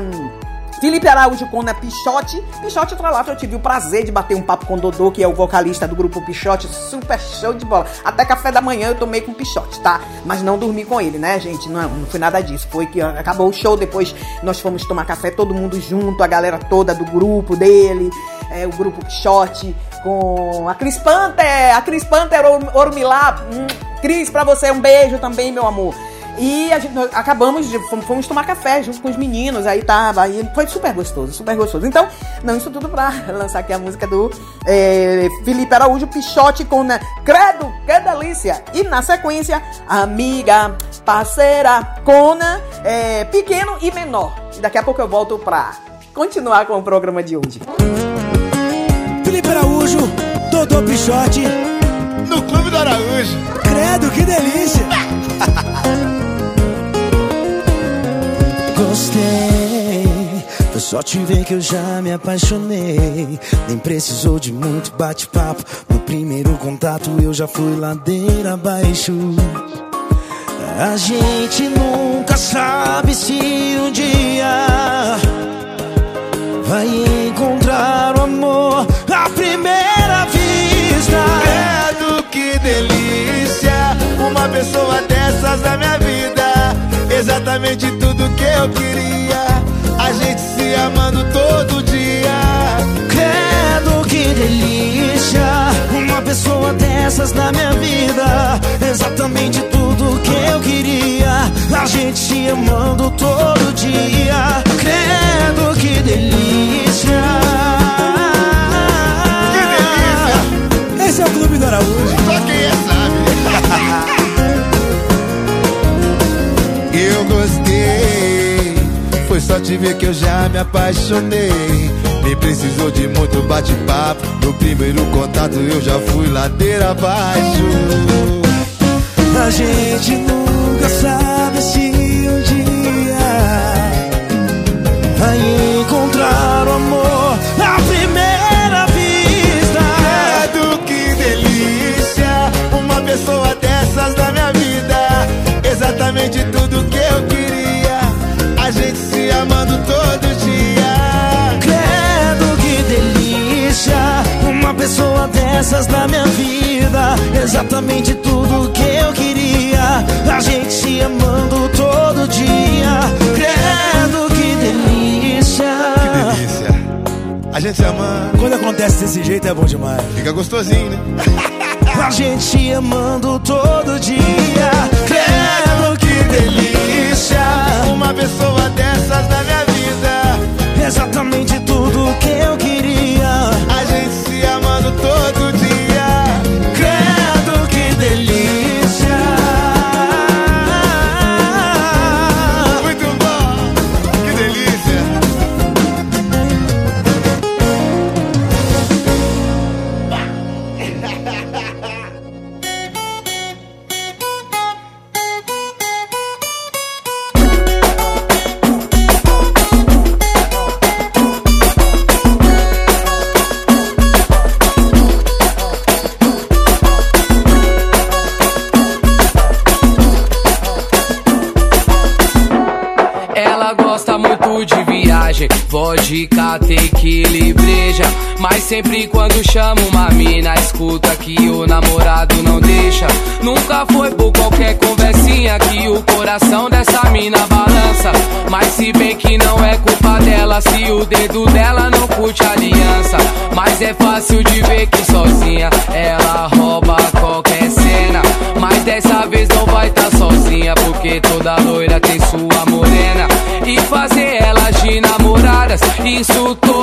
Felipe Araújo com a Pichote. Pichote Tralata, eu tive o prazer de bater um papo com o Dodô, que é o vocalista do grupo Pichote. Super show de bola. Até café da manhã eu tomei com o Pichote, tá? Mas não dormi com ele, né, gente? Não, não foi nada disso. Foi que acabou o show, depois nós fomos tomar café todo mundo junto, a galera toda do grupo dele, é, o grupo Pichote, com a Cris Panther, a Cris Panther Or- Ormilá. Hum, Cris, pra você um beijo também, meu amor. E a gente, nós acabamos de. Fomos, fomos tomar café junto com os meninos, aí tava. Aí foi super gostoso, super gostoso. Então, não, isso tudo pra lançar aqui a música do é, Felipe Araújo, Pichote com né, Credo, que delícia! E na sequência, amiga, parceira, Cona, é, pequeno e menor. E daqui a pouco eu volto pra continuar com o programa de hoje. Felipe Araújo, Dodô Pichote. No Clube do Araújo. Credo, que delícia. Gostei, foi só te ver que eu já me apaixonei. Nem precisou de muito bate-papo. No primeiro contato eu já fui ladeira abaixo. A gente nunca sabe se um dia vai encontrar o amor à primeira vista. Credo, que delícia. Uma pessoa dessas na minha vida. Exatamente tudo que eu queria. A gente se amando todo dia. Credo, que delícia. Uma pessoa dessas na minha vida. Exatamente tudo que eu queria. A gente se amando todo dia. Credo, que delícia. Que delícia. Esse é o Clube do Araújo. Só quem é só ver que eu já me apaixonei. Nem precisou de muito bate-papo. No primeiro contato eu já fui ladeira abaixo. A gente nunca sabe se um dia vai Uma dessas na minha vida. Exatamente tudo que eu queria. A gente se amando todo dia. Credo, que delícia. Que delícia. gente se amando. Quando acontece desse jeito é bom demais. Fica gostosinho, né? A gente se amando todo dia. Credo que delícia. Uma pessoa dessas na minha vida. Exatamente tudo que eu queria. Sempre quando chama uma mina, escuta que o namorado não deixa. Nunca foi por qualquer conversinha que o coração dessa mina balança. Mas se bem que não é culpa dela, se o dedo dela não curte aliança. Mas é fácil de ver que sozinha ela rouba qualquer cena. Mas dessa vez não vai tá sozinha, porque toda loira tem sua morena. E fazer elas de namoradas, isso todo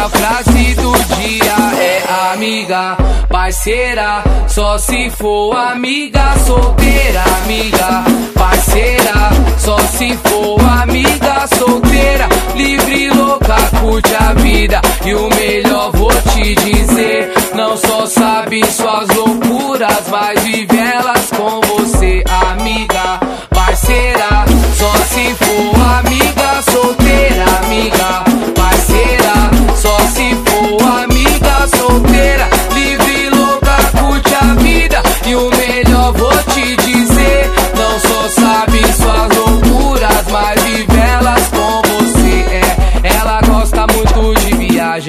a frase do dia é amiga, parceira. Só se for amiga solteira, amiga, parceira. Só se for amiga solteira, livre, louca, curte a vida. E o melhor vou te dizer: não só sabe suas loucuras, mas vive elas com você, amiga, parceira. Só se for amiga amiga, parceira. Só se for amiga solteira,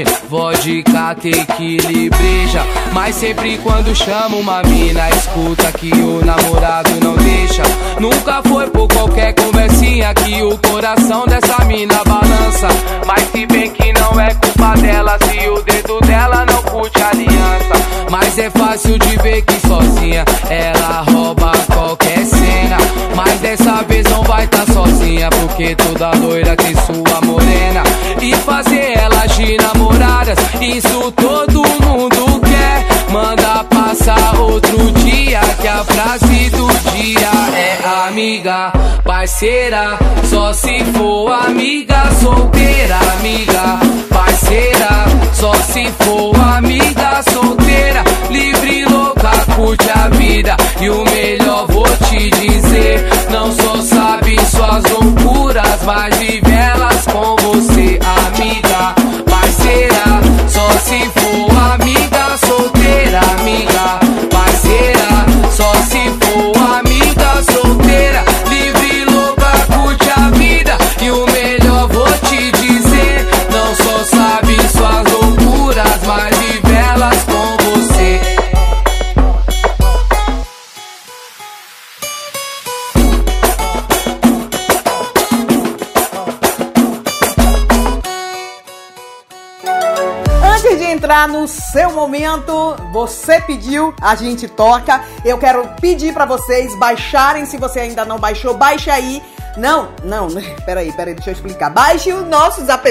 viagem, vodka, tequila e breja. Mas sempre quando chama uma mina, escuta que o namorado não deixa. Nunca foi por qualquer conversinha que o coração dessa mina balança. Mas se bem que não é culpa dela, se o dedo dela não curte aliança. Mas é fácil de ver que sozinha ela rouba qualquer Mas dessa vez não vai tá sozinha, porque toda loira tem sua morena. E fazer elas de namoradas, isso todo mundo quer. Manda passar outro dia, que a frase do dia é amiga, parceira. Só se for amiga solteira, amiga, parceira. Só se for amiga solteira, livre, louca, curte a vida. E o melhor vou te dizer: não só sabe suas loucuras, mas vive elas com você, amiga, parceira. Só se for amiga solteira, amiga, parceira. Só se for amiga solteira, livre, louca, curte a vida. E o melhor vou te dizer: não só sabe suas loucuras, mas entrar no seu momento, você pediu, a gente toca. Eu quero pedir pra vocês baixarem, se você ainda não baixou, baixa aí. Não, não, peraí, peraí, deixa eu explicar. Baixe os nossos app,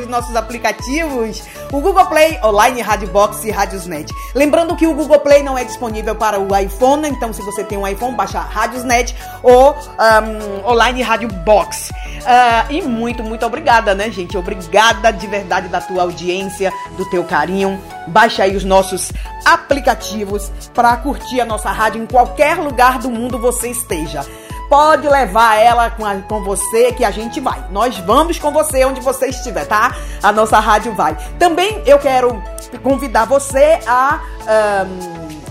os nossos aplicativos, o Google Play, Online Rádio Box e Radiosnet. Lembrando que o Google Play não é disponível para o iPhone, então se você tem um iPhone, baixa Radiosnet ou um, Online Rádio Box. Ah, e muito, muito obrigada, né, gente? Obrigada de verdade da tua audiência, do teu carinho. Baixa aí os nossos aplicativos para curtir a nossa rádio em qualquer lugar do mundo você esteja. Pode levar ela com, a- com você que a gente vai. Nós vamos com você onde você estiver, tá? A nossa rádio vai. Também eu quero convidar você a ahn,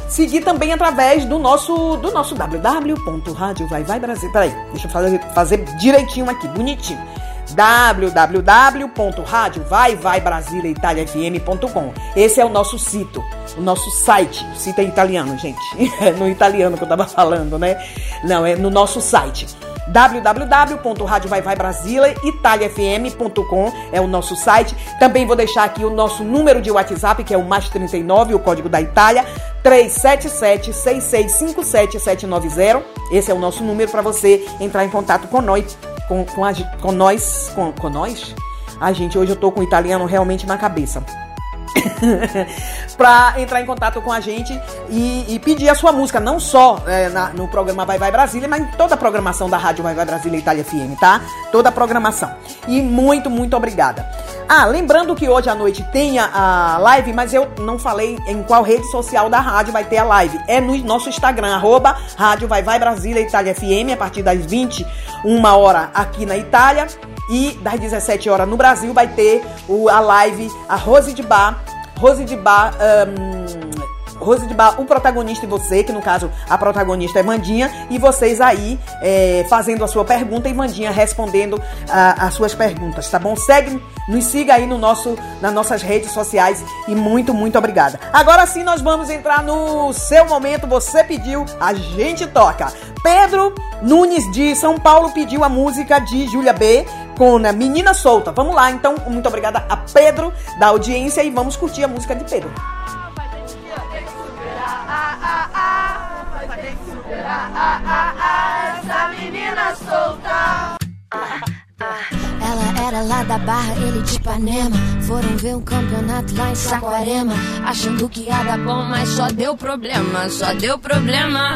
seguir também através do nosso do nosso www.radiovaivaibrasil. Peraí, deixa eu fazer, fazer direitinho aqui, bonitinho www.radiovaivaibrasileitaliafm.com Esse é o nosso sito, o nosso site. O site é italiano, gente. É no italiano que eu tava falando, né? Não, é no nosso site www.radiovaivaibrasileitaliafm.com é o nosso site. Também vou deixar aqui o nosso número de WhatsApp, que é o mais 39, o código da Itália, 377-6657-790. Esse é o nosso número para você entrar em contato nós, com, com, a, com nós, com, com nós. Ai, gente, hoje eu tô com o italiano realmente na cabeça. pra entrar em contato com a gente e, e pedir a sua música, não só é, na- no programa Vai Vai Brasília, mas em toda a programação da Rádio Vai Vai Brasília Itália FM, tá? Toda a programação. E muito, muito obrigada. Ah, lembrando que hoje à noite tem a, a live, mas eu não falei em qual rede social da rádio vai ter a live. É no nosso Instagram, arroba Rádio Vai Vai Brasília Itália FM, a partir das 21 hora aqui na Itália. E das 17 horas no Brasil vai ter o, a live, a Rose de Bar. Rose de Bar. ahn, Rose de Bar, o protagonista e você, que no caso a protagonista é Vandinha, e vocês aí é, fazendo a sua pergunta e Vandinha respondendo as suas perguntas, tá bom? Segue, nos siga aí no nosso, nas nossas redes sociais e muito, muito obrigada. Agora sim nós vamos entrar no seu momento, você pediu, a gente toca. Pedro Nunes de São Paulo pediu a música de Júlia B com a Menina Solta. Vamos lá, então, muito obrigada a Pedro da audiência e vamos curtir a música de Pedro. Ela era lá da Barra, ele de Ipanema. Foram ver um campeonato lá em Saquarema. Achando que ia dar bom, mas só deu problema, só deu problema.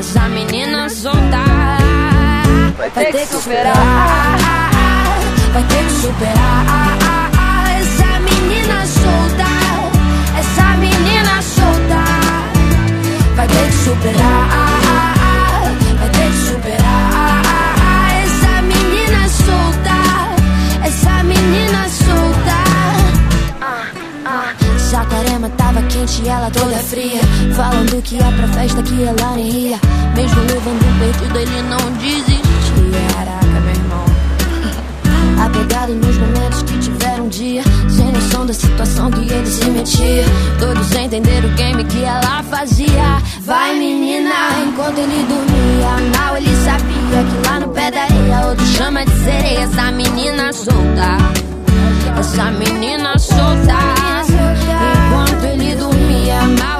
Essa menina solta vai ter que superar, vai ter que superar. Essa menina solta, essa menina solta vai ter que superar, vai ter que superar. Essa menina solta, essa menina solta. Saquarema tava quente e ela toda fria Que ia pra festa que ela nem ia Mesmo levando perdido ele não desistia Caraca, meu irmão. Apegado nos momentos que tiveram um dia. Sem noção da situação que ele se metia. Todos entenderam o game que ela fazia. Vai menina, enquanto ele dormia. Mal ele sabia que lá no pé da areia Outro chama de sereia. Essa menina solta. Essa menina solta. Enquanto ele dormia mal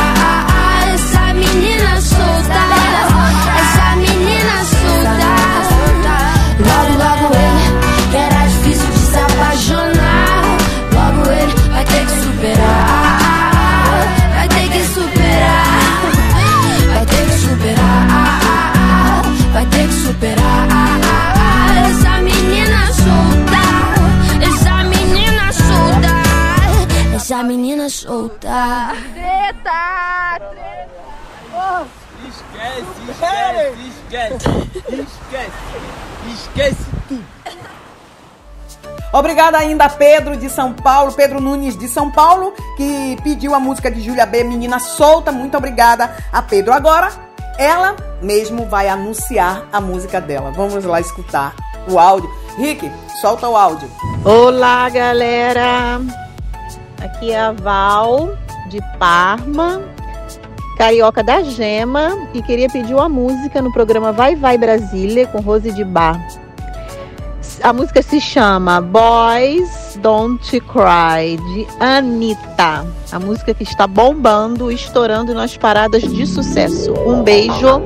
solta Essa menina solta Treta! Esquece, esquece, esquece, esquece, esquece tudo. Obrigada ainda a Pedro de São Paulo, Pedro Nunes de São Paulo, que pediu a música de Júlia B, Menina Solta. Muito obrigada a Pedro. Agora, ela mesmo vai anunciar a música dela. Vamos lá escutar o áudio. Rick, solta o áudio. Olá, galera. Aqui é a Val de Parma, carioca da Gema, e queria pedir uma música no programa Vai Vai Brasília com Rose de Bar. A música se chama Boys Don't Cry de Anitta. A música que está bombando, estourando nas paradas de sucesso. Um beijo.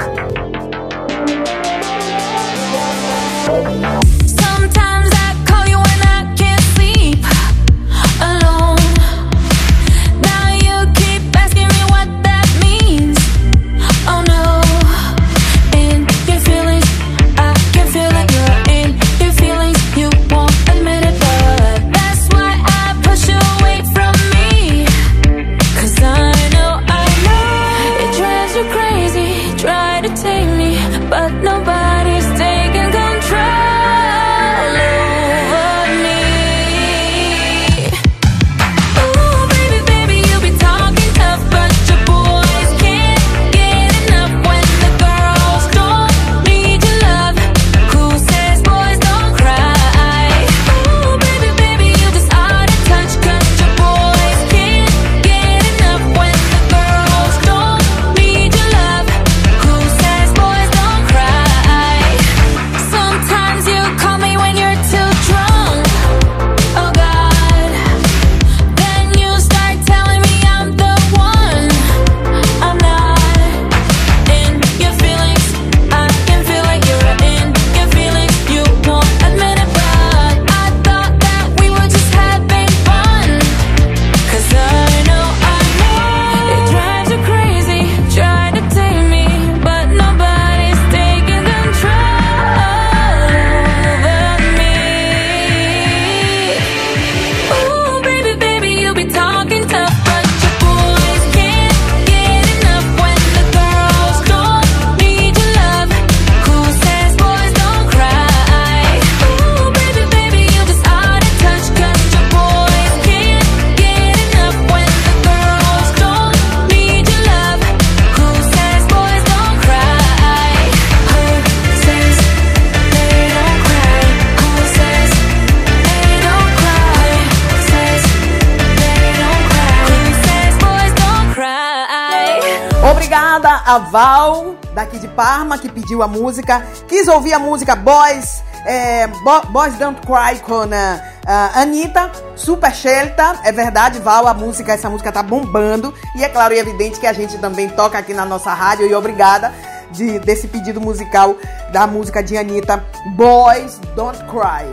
Pediu a música. Quis ouvir a música Boys, é, Bo- Boys Don't Cry com a, a Anitta, Super Shelta. É verdade, Val, a música, essa música tá bombando. E é claro e evidente que a gente também toca aqui na nossa rádio. E obrigada de, desse pedido musical da música de Anitta, Boys Don't Cry.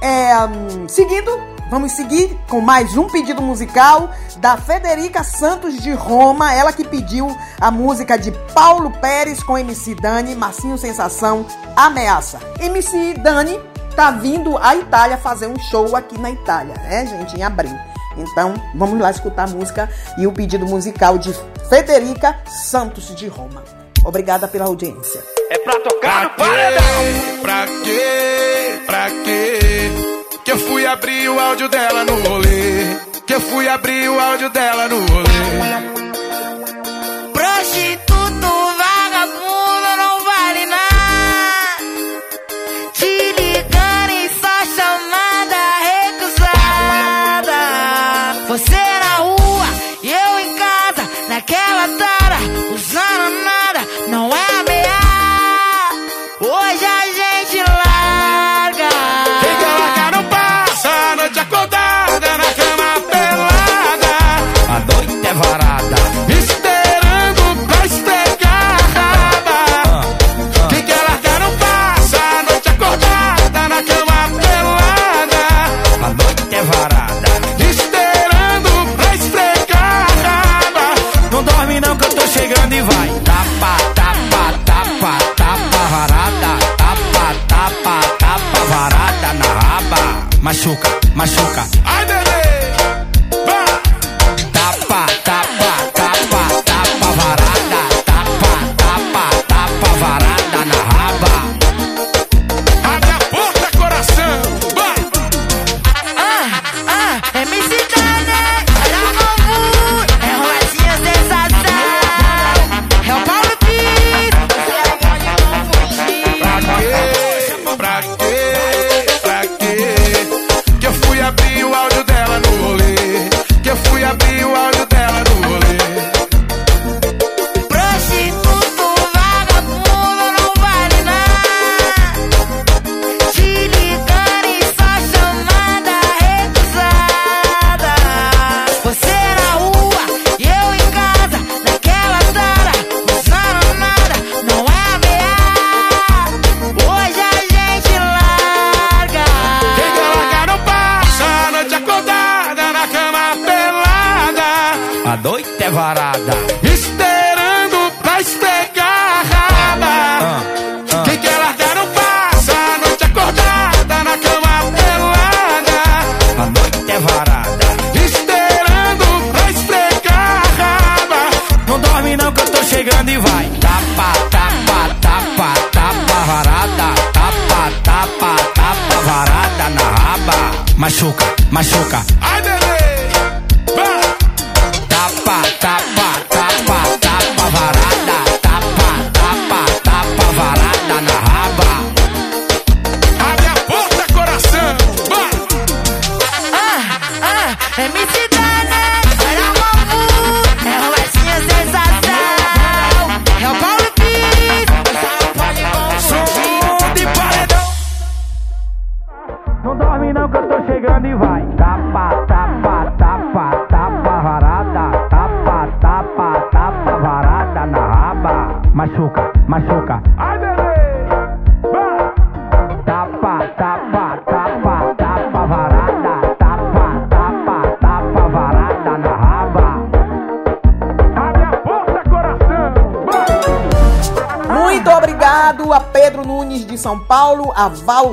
É, hum, seguindo, vamos seguir com mais um pedido musical da Federica Santos de Roma, ela que pediu a música de Paulo Pérez com MC Dani, Massinho Sensação, Ameaça. MC Dani tá vindo à Itália fazer um show aqui na Itália, né, gente, em abril. Então, vamos lá escutar a música e o pedido musical de Federica Santos de Roma. Obrigada pela audiência. É pra tocar no paredão. Pra quê? Pra quê? Que eu fui abrir o áudio dela no rolê. Que eu fui abrir o áudio dela no rolê.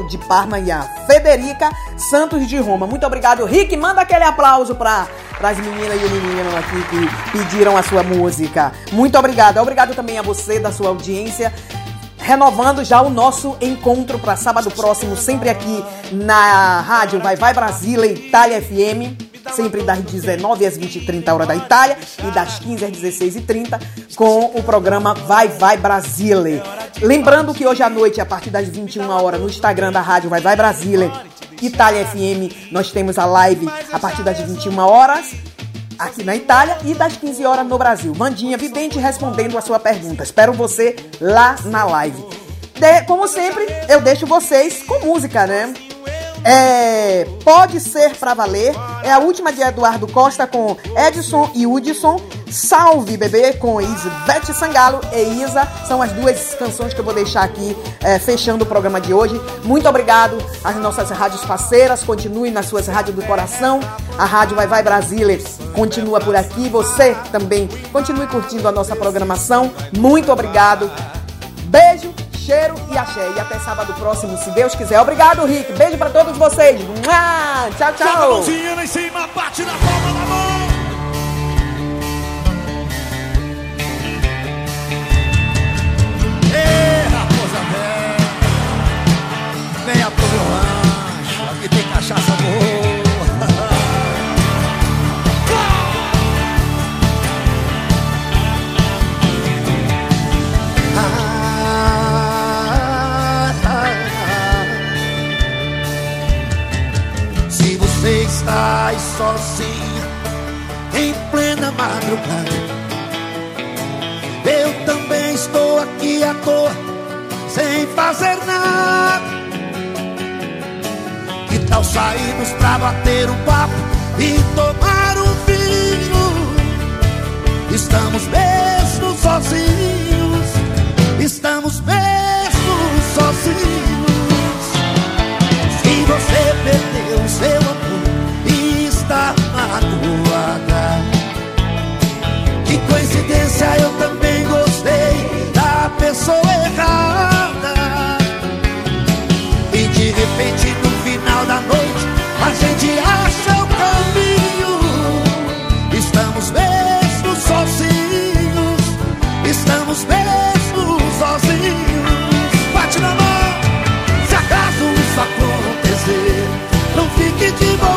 De Parma e a Federica Santos de Roma. Muito obrigado, Rick. Manda aquele aplauso para as meninas e o menino aqui que pediram a sua música. Muito obrigado. Obrigado também a você da sua audiência. Renovando já o nosso encontro para sábado próximo, sempre aqui na rádio Vai Vai Brasília, Itália FM, sempre das 19 às 20 e 30 horas da Itália e das 15 às 16 e 30 com o programa Vai Vai Brasília. Lembrando que hoje à noite, a partir das 21 horas, no Instagram da rádio Vai Vai Brasília, Itália FM, nós temos a live a partir das 21 horas. aqui na Itália e das 15 horas no Brasil. Vandinha Vidente respondendo a sua pergunta. Espero você lá na live. De- como sempre, eu deixo vocês com música, né? É, pode ser pra valer. É a última de Eduardo Costa com Edson e Hudson. Salve bebê com Isvete Sangalo e Isa. São as duas canções que eu vou deixar aqui é, fechando o programa de hoje. Muito obrigado às nossas rádios parceiras. Continue nas suas rádios do coração. A Rádio Vai Vai Brasília continua por aqui. Você também continue curtindo a nossa programação. Muito obrigado. Beijo, cheiro e axé. E até sábado próximo, se Deus quiser. Obrigado, Rick. Beijo pra todos vocês. Mua! Tchau, Joga a tchau. mãozinha lá em cima, bate na palma da mão. Ê, raposa você está aí sozinha em plena madrugada, eu também estou aqui à toa, sem fazer nada. Que tal sairmos pra bater um papo e tomar um vinho? Estamos mesmo sozinhos, estamos mesmo sozinhos. Se você perdeu o seu amor magoada Que coincidência, eu também gostei da pessoa errada. E de repente no final da noite a gente acha o caminho. Estamos mesmo sozinhos, estamos mesmo sozinhos. Bate na mão! Se acaso isso acontecer, não fique de bobeira